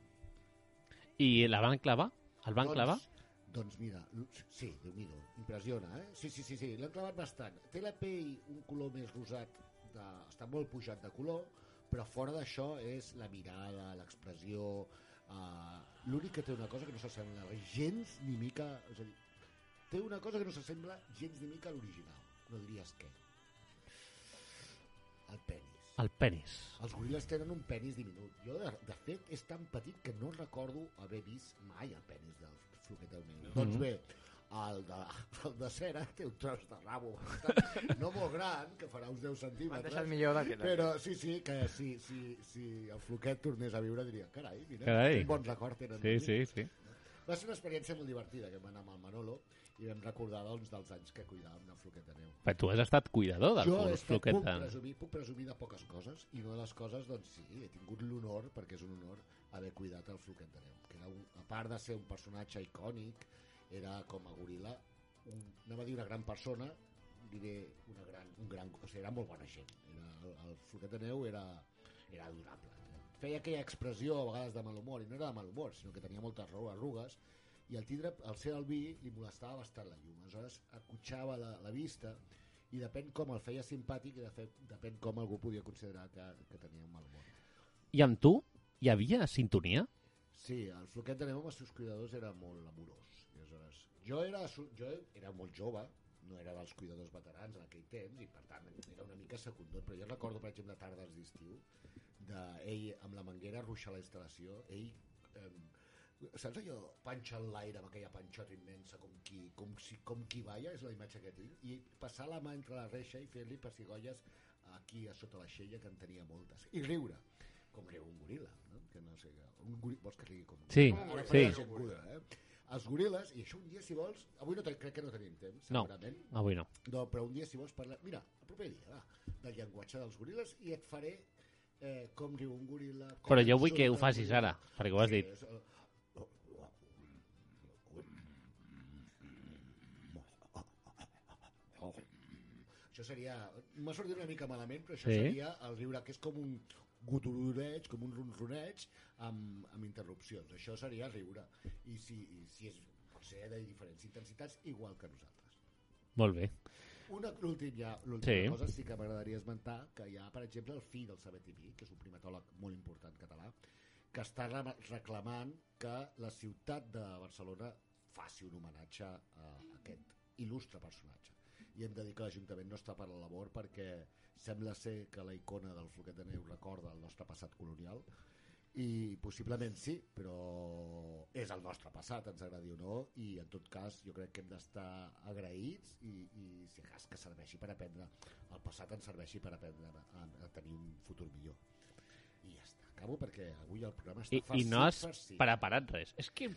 I la van clavar? El van Doncs- clavar? Doncs mira, sí, déu nhi impressiona, eh? Sí, sí, sí, sí, l'han clavat bastant. Té la pell un color més rosat, de... està molt pujat de color, però fora d'això és la mirada, l'expressió... Uh, L'únic que té una cosa que no s'assembla gens ni mica... És a dir, té una cosa que no s'assembla gens ni mica a l'original. No diries què. El penis. El penis. Els goril·les tenen un penis diminut. Jo, de, de fet, és tan petit que no recordo haver vist mai el penis del floquet del meu. Mhm. Doncs bé, el de, el de cera té un tros de rabo no molt gran, que farà uns 10 centímetres. deixat millor d'aquest. Però sí, sí, que si, si, si el floquet tornés a viure diria, carai, mira, Carai. quin bon record tenen. Sí, de mi." sí, sí. Va ser una experiència molt divertida, que vam anar amb el Manolo i vam recordar doncs, dels anys que cuidàvem del floquet de neu. Però tu has estat cuidador del Jo floquet puc, de... presumir, puc presumir de poques coses i una de les coses, doncs sí, he tingut l'honor, perquè és un honor, haver cuidat el floquet de neu. Que era un, a part de ser un personatge icònic, era com a goril·la, un, anava a dir una gran persona, diré una gran, un gran, o sigui, era molt bona gent. Era, el, el floquet de neu era, era adorable. Feia aquella expressió a vegades de mal humor, i no era de mal humor, sinó que tenia moltes arrugues, i al tindre, al ser el vi, li molestava bastant la llum. Aleshores, acotxava la, la vista i depèn com el feia simpàtic i de fet, depèn com algú podia considerar que, que tenia un mal humor. I amb tu hi havia sintonia? Sí, el floquet de neu amb els seus cuidadors era molt amorós. Aleshores, jo era, jo era molt jove, no era dels cuidadors veterans en aquell temps, i per tant era una mica secundor, però jo recordo, per exemple, tardes d'estiu, d'ell amb la manguera ruixar la instal·lació, ell... Eh, saps allò, panxa en l'aire amb aquella panxota immensa com qui, com, si, com qui balla, és la imatge que tinc, i passar la mà entre la reixa i fer-li pessigolles aquí a sota l'aixella, que en tenia moltes, i riure, com riu un goril·la? Que no sé, un goril... vols que rigui com un Sí, Ara sí. goril·la, eh? Els goril·les, i això un dia si vols, avui no crec que no tenim temps, No, segurament. avui no. No, però un dia si vols parlar, mira, el proper dia, va, del llenguatge dels goril·les i et faré eh, com riu un goril·la... Però jo vull que ho facis ara, perquè ho has Sí, dit. és, Això seria... M'ha sortit una mica malament, però això Sí. seria el riure, que és com un guturureig, com un ronroneig amb, amb interrupcions. Això seria riure. I si, i si és, pot ser de diferents intensitats, igual que nosaltres. Molt bé. Una, l'últim ja, l'última Sí. cosa sí que m'agradaria esmentar que hi ha, per exemple, el fill del Saber TV, que és un primatòleg molt important català, que està re- reclamant que la ciutat de Barcelona faci un homenatge a aquest il·lustre personatge. I hem de dir que l'Ajuntament no està per la labor perquè sembla ser que la icona del floquet de neu recorda el nostre passat colonial i possiblement sí, però és el nostre passat, ens agradi o no, i en tot cas jo crec que hem d'estar agraïts i, i si cas que serveixi per aprendre, el passat ens serveixi per aprendre a, a tenir un futur millor. I ja està, acabo perquè avui el programa està I, farcit, I no has farcit. preparat res. És que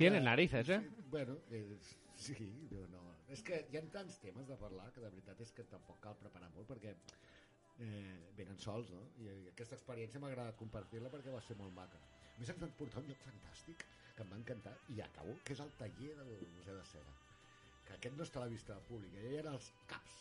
tiene Ja, narices, eh? Sí, bueno, eh, sí, no, no. És que hi ha tants temes de parlar que de veritat és que tampoc cal preparar molt perquè eh, venen sols, no? I aquesta experiència m'ha agradat compartir-la perquè va ser molt maca. A més, ens van portar un lloc fantàstic que em va encantar, i ja acabo, que és el taller del Museu de Cera. Que aquest no està a la vista pública, ja hi ha els caps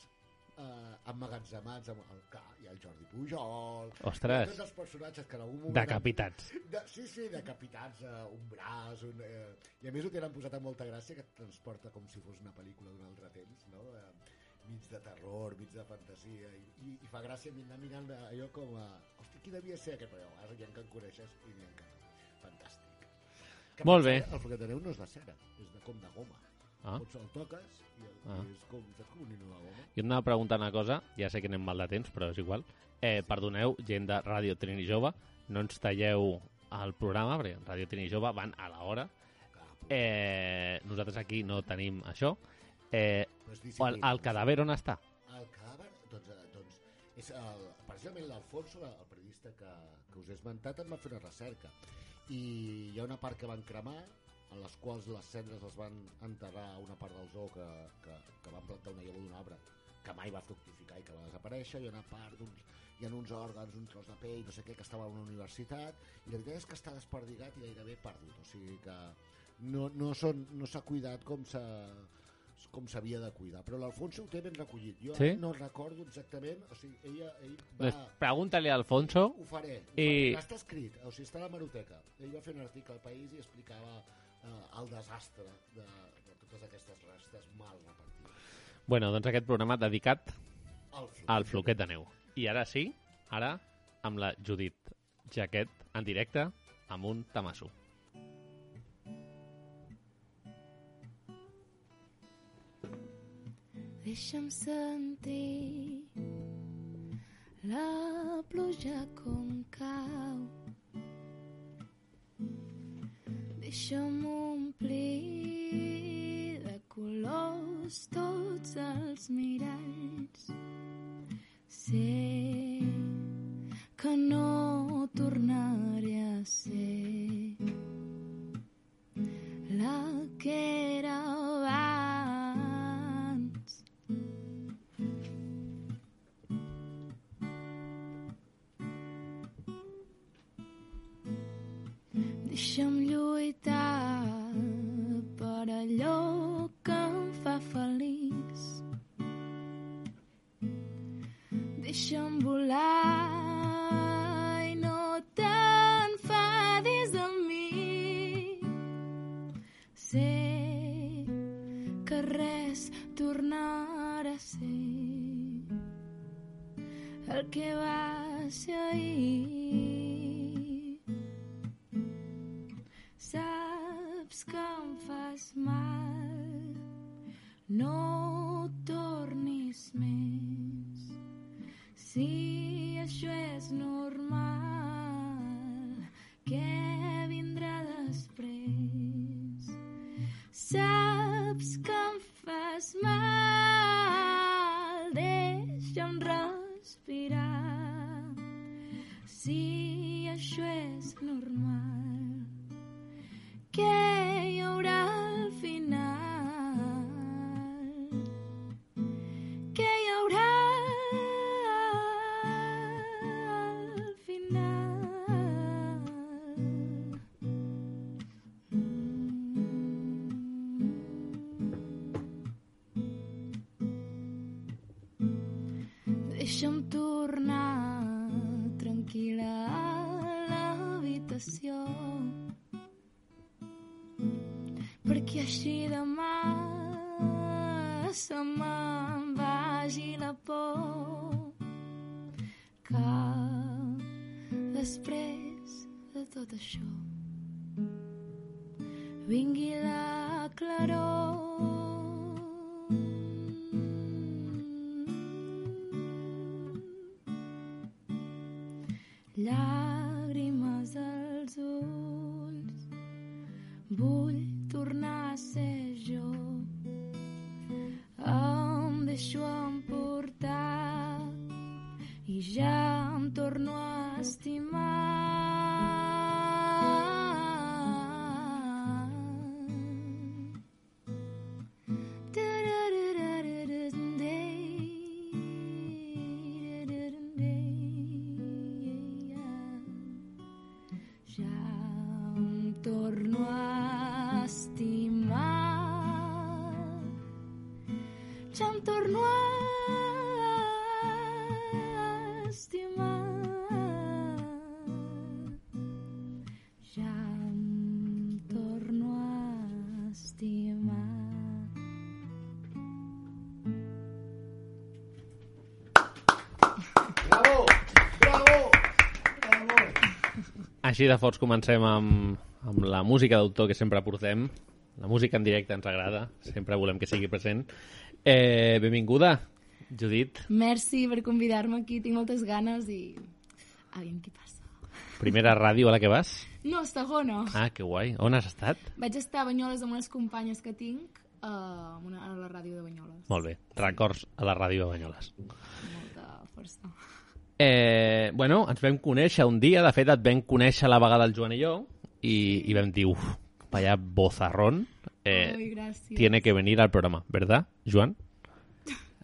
eh, emmagatzemats amb el K, ha el Jordi Pujol, Ostres. tots els personatges que en algun moment... Decapitats. De, sí, sí, decapitats, uh, un braç, un, eh, i a més ho tenen posat amb molta gràcia que et transporta com si fos una pel·lícula d'un altre temps, no? Eh, mig de terror, mig de fantasia, i, i, i fa gràcia anar mirant allò com a... Hosti, qui devia ser aquest? Però a vegades hi ha que en coneixes i n'hi ha que no. Fantàstic. Que, Molt bé. El neu no és de cera, és de com de goma. Ah. Pots el toques i, Ah. i és com, saps com un nino de goma? Jo anava a preguntar una cosa, ja sé que anem mal de temps, però és igual. Eh, perdoneu, gent de Ràdio Trini Jove, no ens talleu el programa, perquè Ràdio Trini Jove van a l'hora. Eh, nosaltres aquí no tenim això. Eh, el, el cadàver on està? El cadàver, doncs, eh, doncs és el, precisament l'Alfonso, el periodista que, que us he esmentat, en va fer una recerca. I hi ha una part que van cremar, en les quals les cendres es van enterrar a una part del zoo que, que, que van plantar una llavor d'un arbre que mai va fructificar i que va desaparèixer, i una part d'uns hi ha uns òrgans, un tros de pell, no sé què, que estava a una universitat, i la veritat és que està desperdigat i gairebé perdut, o sigui que no, no són- no s'ha cuidat com s'ha com s'havia de cuidar, però l'Alfonso ho té ben recollit. Jo Sí? no recordo exactament, o sigui, ella, ell va... Pues, Pregunta-li a Alfonso. Ho faré, ho I... faré. Està escrit, o sigui, està a la Maroteca. Ell va fer un article al País i explicava eh, el desastre de, de totes aquestes restes mal repartides. Bueno, doncs aquest programa dedicat Al floquet al floquet de neu. I ara sí, ara amb la Judit Jaquet en directe amb un tamasso. Deixa'm sentir la pluja com cau. Deixa'm omplir de colors tots els miralls. Sé que no tornaré a ser la que era abans. Deixa'm lluitar per allò que em fa feliç. Deixa'm volar i no t'enfadis amb mi. Sé que res tornarà a ser el que va ser ahir. sad. Així de forts comencem amb, amb la música d'autor que sempre portem. La música en directe ens agrada, sempre volem que sigui present. Eh, benvinguda, Judit. Merci per convidar-me aquí, tinc moltes ganes i... Aviam què passa. Primera ràdio a la que vas? No, segona. Ah, que guai. On has estat? Vaig estar a Banyoles amb unes companyes que tinc uh, a, una, a la ràdio de Banyoles. Molt bé. Records a la ràdio de Banyoles. Molta força. Eh, bueno, ens vam conèixer un dia, de fet et vam conèixer a la vegada el Joan i jo, i, i vam dir, uf, vaya bozarrón, eh, Ai, gràcies. tiene que venir al programa, ¿verdad, Joan?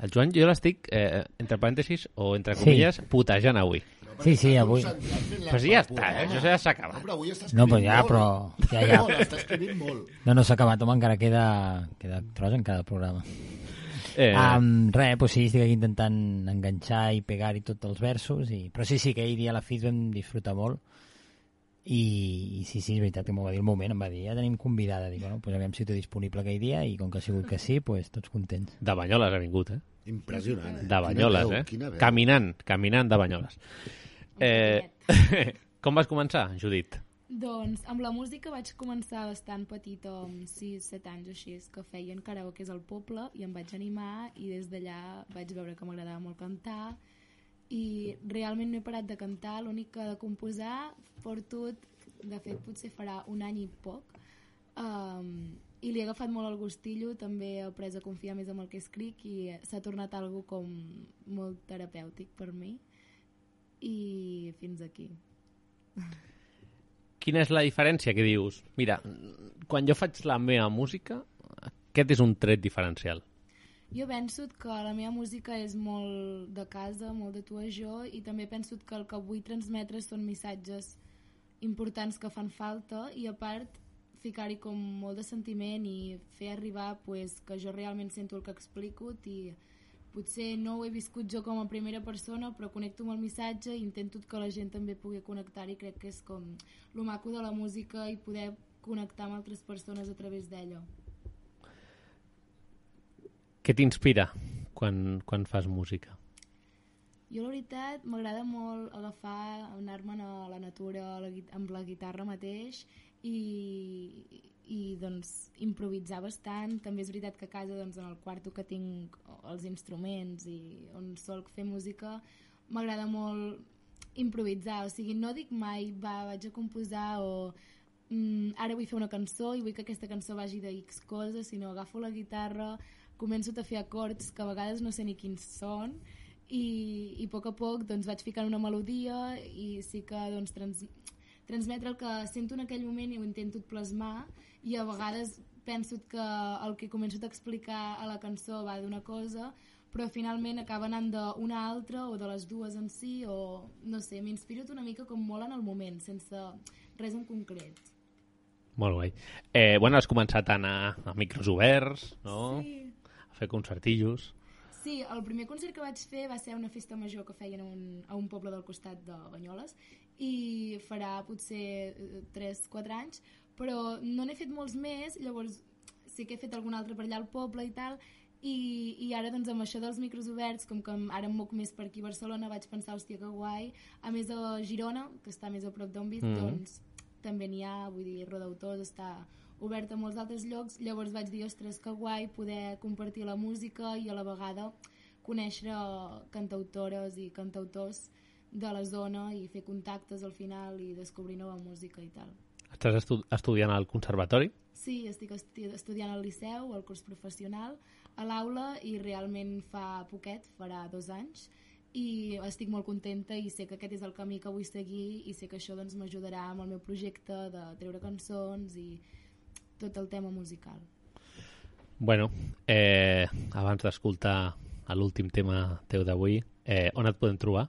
El Joan jo l'estic, eh, entre parèntesis o entre Sí. comilles, putejant avui. Sí, sí, avui. Però sí, ja està, eh? això ja s'ha acabat. Home, avui està No, però ja, molt. però... Ja, ja. Molt, està escrivint molt. No, no s'ha acabat, home, encara queda, queda tros en cada programa. Eh. Um, res, pues sí, estic aquí intentant enganxar i pegar-hi tots els versos, i... però sí, sí, aquell dia a la FIS vam disfrutar molt, i, i sí, sí, és veritat que m'ho va dir el moment, em va dir, ja tenim convidada, dic, bueno, pues aviam si té disponible aquell dia, i com que ha sigut que sí, pues tots contents. De Banyoles ha vingut, eh? Impressionant, eh? De Banyoles, Quina veu, eh? veu. Caminant, caminant de Banyoles. Eh, com vas començar, Judit? Doncs amb la música vaig començar bastant petita, amb 6-7 anys o així, que feien karaokes al poble i em vaig animar i des d'allà vaig veure que m'agradava molt cantar i realment no he parat de cantar, l'únic que de composar porto, de fet potser farà un any i poc um, i li he agafat molt el gustillo, també he après a confiar més en el que escric i s'ha tornat algo com molt terapèutic per mi i fins aquí. Quina és la diferència que dius? Mira, quan jo faig la meva música, aquest és un tret diferencial. Jo penso que la meva música és molt de casa, molt de tu a jo, i també penso que el que vull transmetre són missatges importants que fan falta i a part ficar-hi com molt de sentiment i fer arribar pues, que jo realment sento el que explico i potser no ho he viscut jo com a primera persona però connecto amb el missatge i intento que la gent també pugui connectar i crec que és com lo maco de la música i poder connectar amb altres persones a través d'ella. Què t'inspira quan, quan fas música? Jo, la veritat, m'agrada molt agafar, anar-me'n a la natura a la, gui- amb la guitarra mateix i, i doncs, improvisar bastant. També és veritat que a casa, doncs, en el quarto que tinc els instruments i on solc fer música, m'agrada molt improvisar. O sigui, no dic mai, va, vaig a composar o mm, ara vull fer una cançó i vull que aquesta cançó vagi de X coses, sinó agafo la guitarra, començo a fer acords que a vegades no sé ni quins són i, i a poc a poc doncs, vaig ficant una melodia i sí que doncs, trans, transmetre el que sento en aquell moment i ho intento plasmar i a vegades penso que el que començo a explicar a la cançó va d'una cosa però finalment acaba anant d'una altra o de les dues en si o no sé, m'inspiro una mica com molt en el moment sense res en concret Molt guai. Eh, bueno, has començat a anar a micros oberts, no? Sí. A fer concertillos. Sí, el primer concert que vaig fer va ser una festa major que feien a un, a un poble del costat de Banyoles i farà potser 3-4 anys, però no n'he fet molts més, llavors sí que he fet algun altre per allà al poble i tal, i, i ara doncs amb això dels micros oberts, com que ara em moc més per aquí a Barcelona, vaig pensar, hòstia, que guai, a més a Girona, que està més a prop d'on visc, Mm. doncs també n'hi ha, vull dir, Roda Autors està obert a molts altres llocs, llavors vaig dir, ostres, que guai poder compartir la música i a la vegada conèixer cantautores i cantautors de la zona i fer contactes al final i descobrir nova música i tal. Estàs estu estudiant al conservatori? Sí, estic esti estudiant al Liceu, al curs professional, a l'aula i realment fa poquet, farà dos anys, i estic molt contenta i sé que aquest és el camí que vull seguir i sé que això doncs, m'ajudarà amb el meu projecte de treure cançons i tot el tema musical. Bueno, eh, abans d'escoltar l'últim tema teu d'avui, eh, on et podem trobar?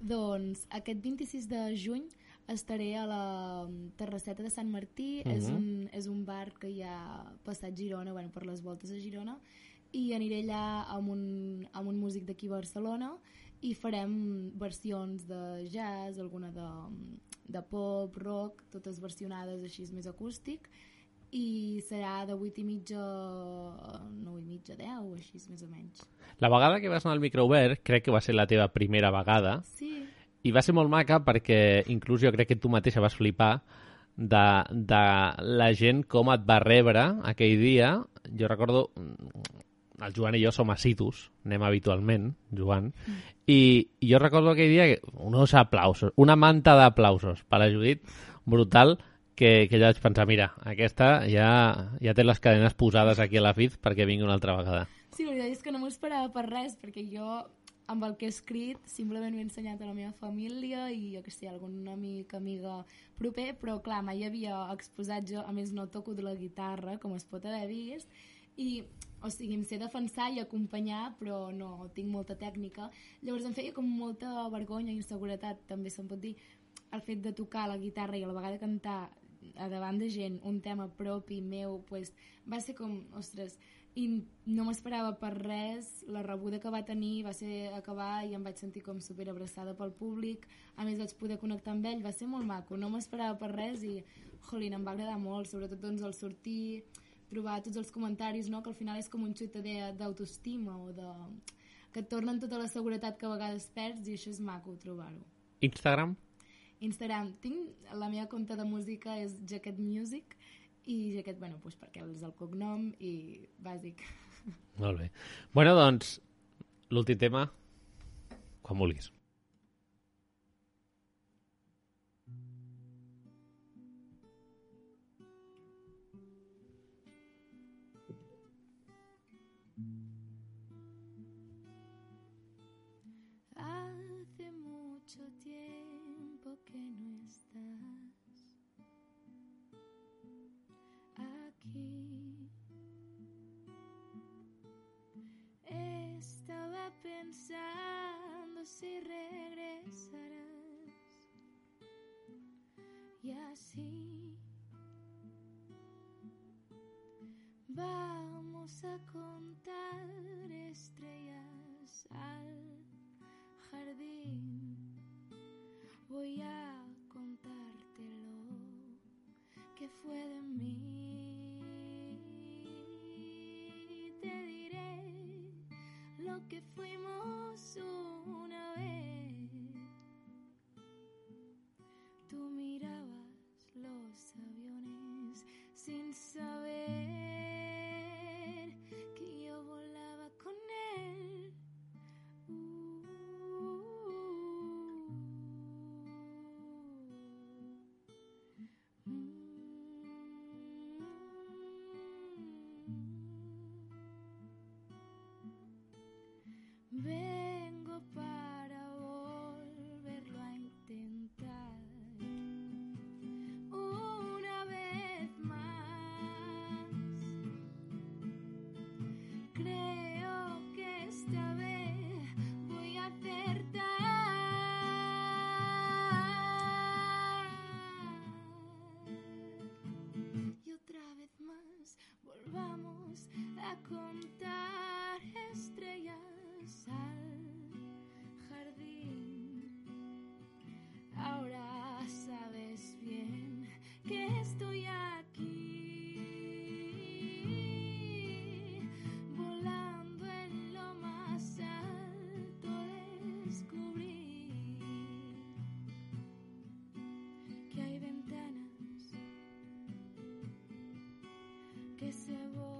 Doncs aquest 26 de juny estaré a la Terrasseta de Sant Martí, uh -huh. és, Mhm. un, és un bar que hi ha passat Girona, bueno, per les voltes a Girona, i aniré allà amb un, amb un músic d'aquí a Barcelona i farem versions de jazz, alguna de, de pop, rock, totes versionades així més acústic, i serà de 8 i mitja a 9 i mitja, 10, o així més o menys. La vegada que vas anar al micro obert, crec que va ser la teva primera vegada, Sí. I va ser molt maca perquè inclús jo crec que tu mateixa vas flipar de, de la gent com et va rebre aquell dia. Jo recordo, mm, el Joan i jo som assidus, anem habitualment, Joan, i jo recordo aquell dia que uns aplausos, una manta d'aplausos per la Judit, brutal, que, que jo vaig pensar, mira, aquesta ja, ja té les cadenes posades aquí a la FIZ perquè vingui una altra vegada. Sí, la veritat és que no m'ho esperava per res, perquè jo amb el que he escrit simplement ho he ensenyat a la meva família i jo que sé, algun amic, amiga proper, però clar, mai havia exposat jo, a més no toco de la guitarra, com es pot haver vist, i o sigui, em sé defensar i acompanyar, però no tinc molta tècnica. Llavors em feia com molta vergonya i inseguretat, també se'n pot dir, el fet de tocar la guitarra i a la vegada cantar a davant de gent un tema propi meu, pues, va ser com, ostres, i no m'esperava per res, la rebuda que va tenir va ser acabar i em vaig sentir com super abraçada pel públic, a més vaig poder connectar amb ell, va ser molt maco, no m'esperava per res i, jolín, em va agradar molt, sobretot doncs el sortir, trobar tots els comentaris, no? que al final és com un xut de- d'autoestima o de... que et tornen tota la seguretat que a vegades perds i això és maco trobar-ho. Instagram? Instagram, tinc la meva compte de música és Jacket Music i Jacket, bueno, doncs perquè és el cognom i bàsic. Molt bé. Bueno, doncs, l'últim tema, quan vulguis. Pensando si regresarás y así vamos a contar estrellas al jardín. Voy a contártelo que fue de mí. Que fuimos una que se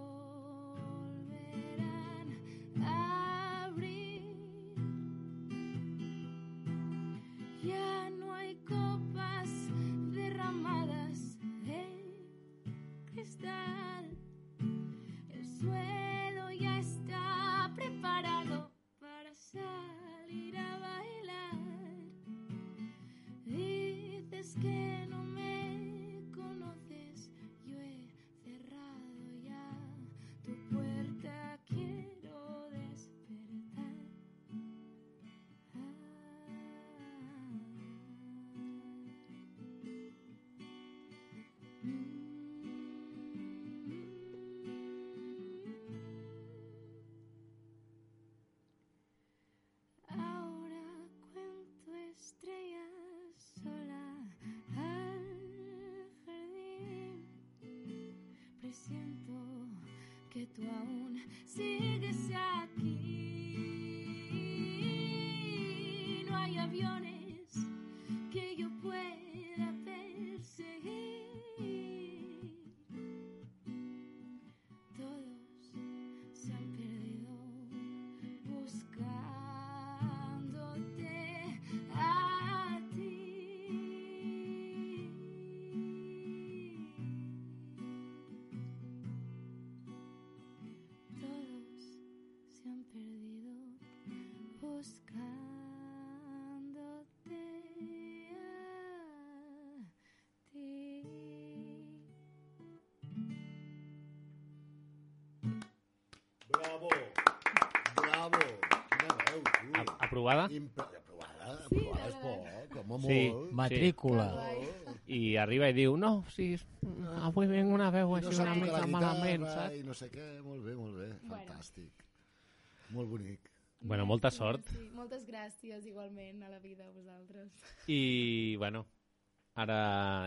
Presiento que tú aún sigues aquí. No hay aviones Aprovada? Aprovada, aprovada és bo, com a molt. Sí, Matrícula. I arriba i diu, no, sí, avui venc una veu així no una mica la malament, guitarra saps? I no sé què, molt bé, molt bé, fantàstic. Molt bonic. Bueno, molta sort. Sí, moltes gràcies igualment a la vida a vosaltres. I, bueno, ara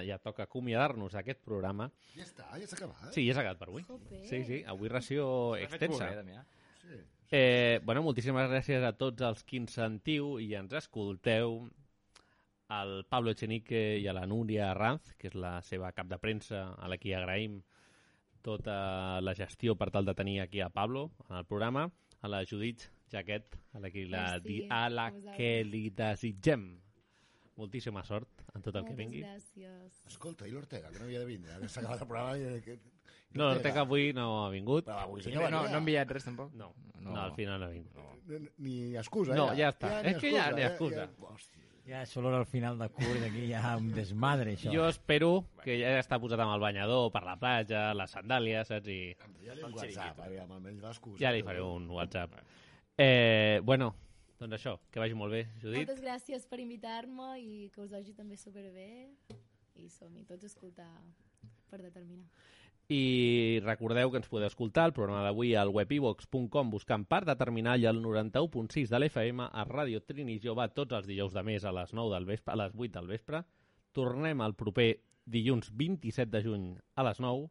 ja toca acomiadar-nos d'aquest programa. Ja està, ja s'ha acabat. Sí, ja s'ha acabat per avui. Jope. Sí, sí, avui ració fet extensa. molt bé, Damià. Sí. Eh, bueno, moltíssimes gràcies a tots els que ens sentiu i ens escolteu. Al Pablo Echenique i a la Núria Ranz, que és la seva cap de premsa, a la qui agraïm tota la gestió per tal de tenir aquí a Pablo en el programa, a la Judit Jaquet, a la, qui la, di, a la que li desitgem moltíssima sort en tot el que Moltes vingui. gràcies. Escolta, i l'Ortega, que no havia de vindre, ara s'ha acabat el programa i... Que... No, l'Ortega avui no ha vingut. Però avui sí No, que no, no ha enviat res, tampoc? No, no, al final no ha vingut. Ni, ni excusa, No, eh? ja està. ni És que ja ni eh? excusa. Ja, hòstia. Ja, solo al final de curs, aquí hi ha un desmadre, això. Jo espero que ja està posat amb el banyador per la platja, les sandàlies, saps? I Ja li WhatsApp, aviam, almenys l'excusa. ja li faré un WhatsApp. Eh, bueno, doncs això, que vagi molt bé, Judit. Moltes gràcies per invitar-me i que us vagi també superbé. I som-hi tots a escoltar per determinar. I recordeu que ens podeu escoltar el programa d'avui al webivox.com buscant per determinar i al 91.6 de l'FM a Ràdio Trini Jove tots els dijous de mes a les 9 del vespre, a les 8 del vespre. Tornem el proper dilluns 27 de juny a les 9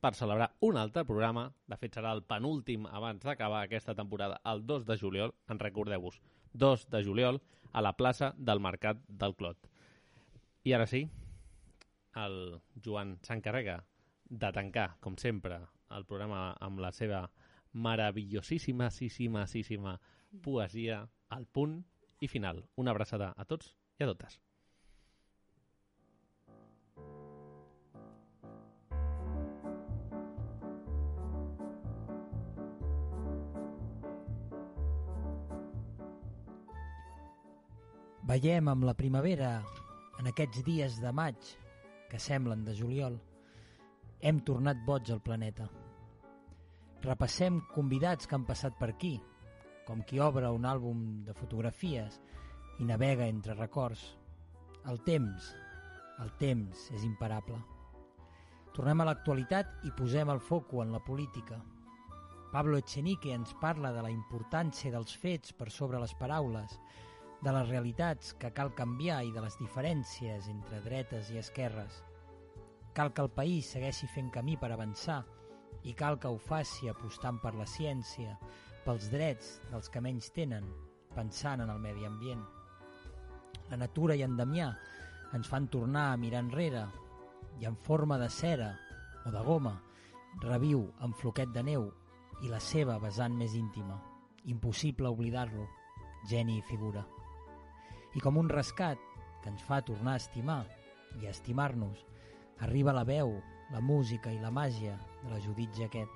per celebrar un altre programa. De fet, serà el penúltim abans d'acabar aquesta temporada, el 2 de juliol. En recordeu-vos, 2 de juliol a la plaça del Mercat del Clot. I ara sí, el Joan s'encarrega de tancar, com sempre, el programa amb la seva meravellosíssima, síssima, síssima poesia al punt i final. Una abraçada a tots i a totes. Veiem amb la primavera, en aquests dies de maig, que semblen de juliol, hem tornat boig al planeta. Repassem convidats que han passat per aquí, com qui obre un àlbum de fotografies i navega entre records. El temps, el temps és imparable. Tornem a l'actualitat i posem el foco en la política. Pablo Echenique ens parla de la importància dels fets per sobre les paraules, de les realitats que cal canviar i de les diferències entre dretes i esquerres. Cal que el país segueixi fent camí per avançar i cal que ho faci apostant per la ciència, pels drets dels que menys tenen, pensant en el medi ambient. La natura i en Damià ens fan tornar a mirar enrere i en forma de cera o de goma reviu en floquet de neu i la seva vessant més íntima. Impossible oblidar-lo, geni i figura. I com un rescat que ens fa tornar a estimar i a estimar-nos, arriba la veu, la música i la màgia de la Judit Jaquet.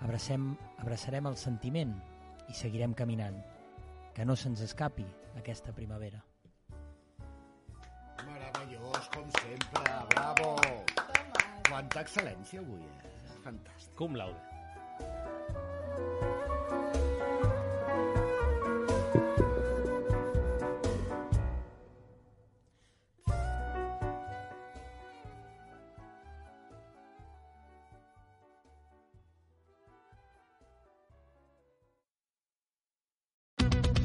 Abracem, abraçarem el sentiment i seguirem caminant. Que no se'ns escapi aquesta primavera. Meravellós, com sempre, bravo! Quanta excel·lència avui, eh? Fantàstic. Cum laude.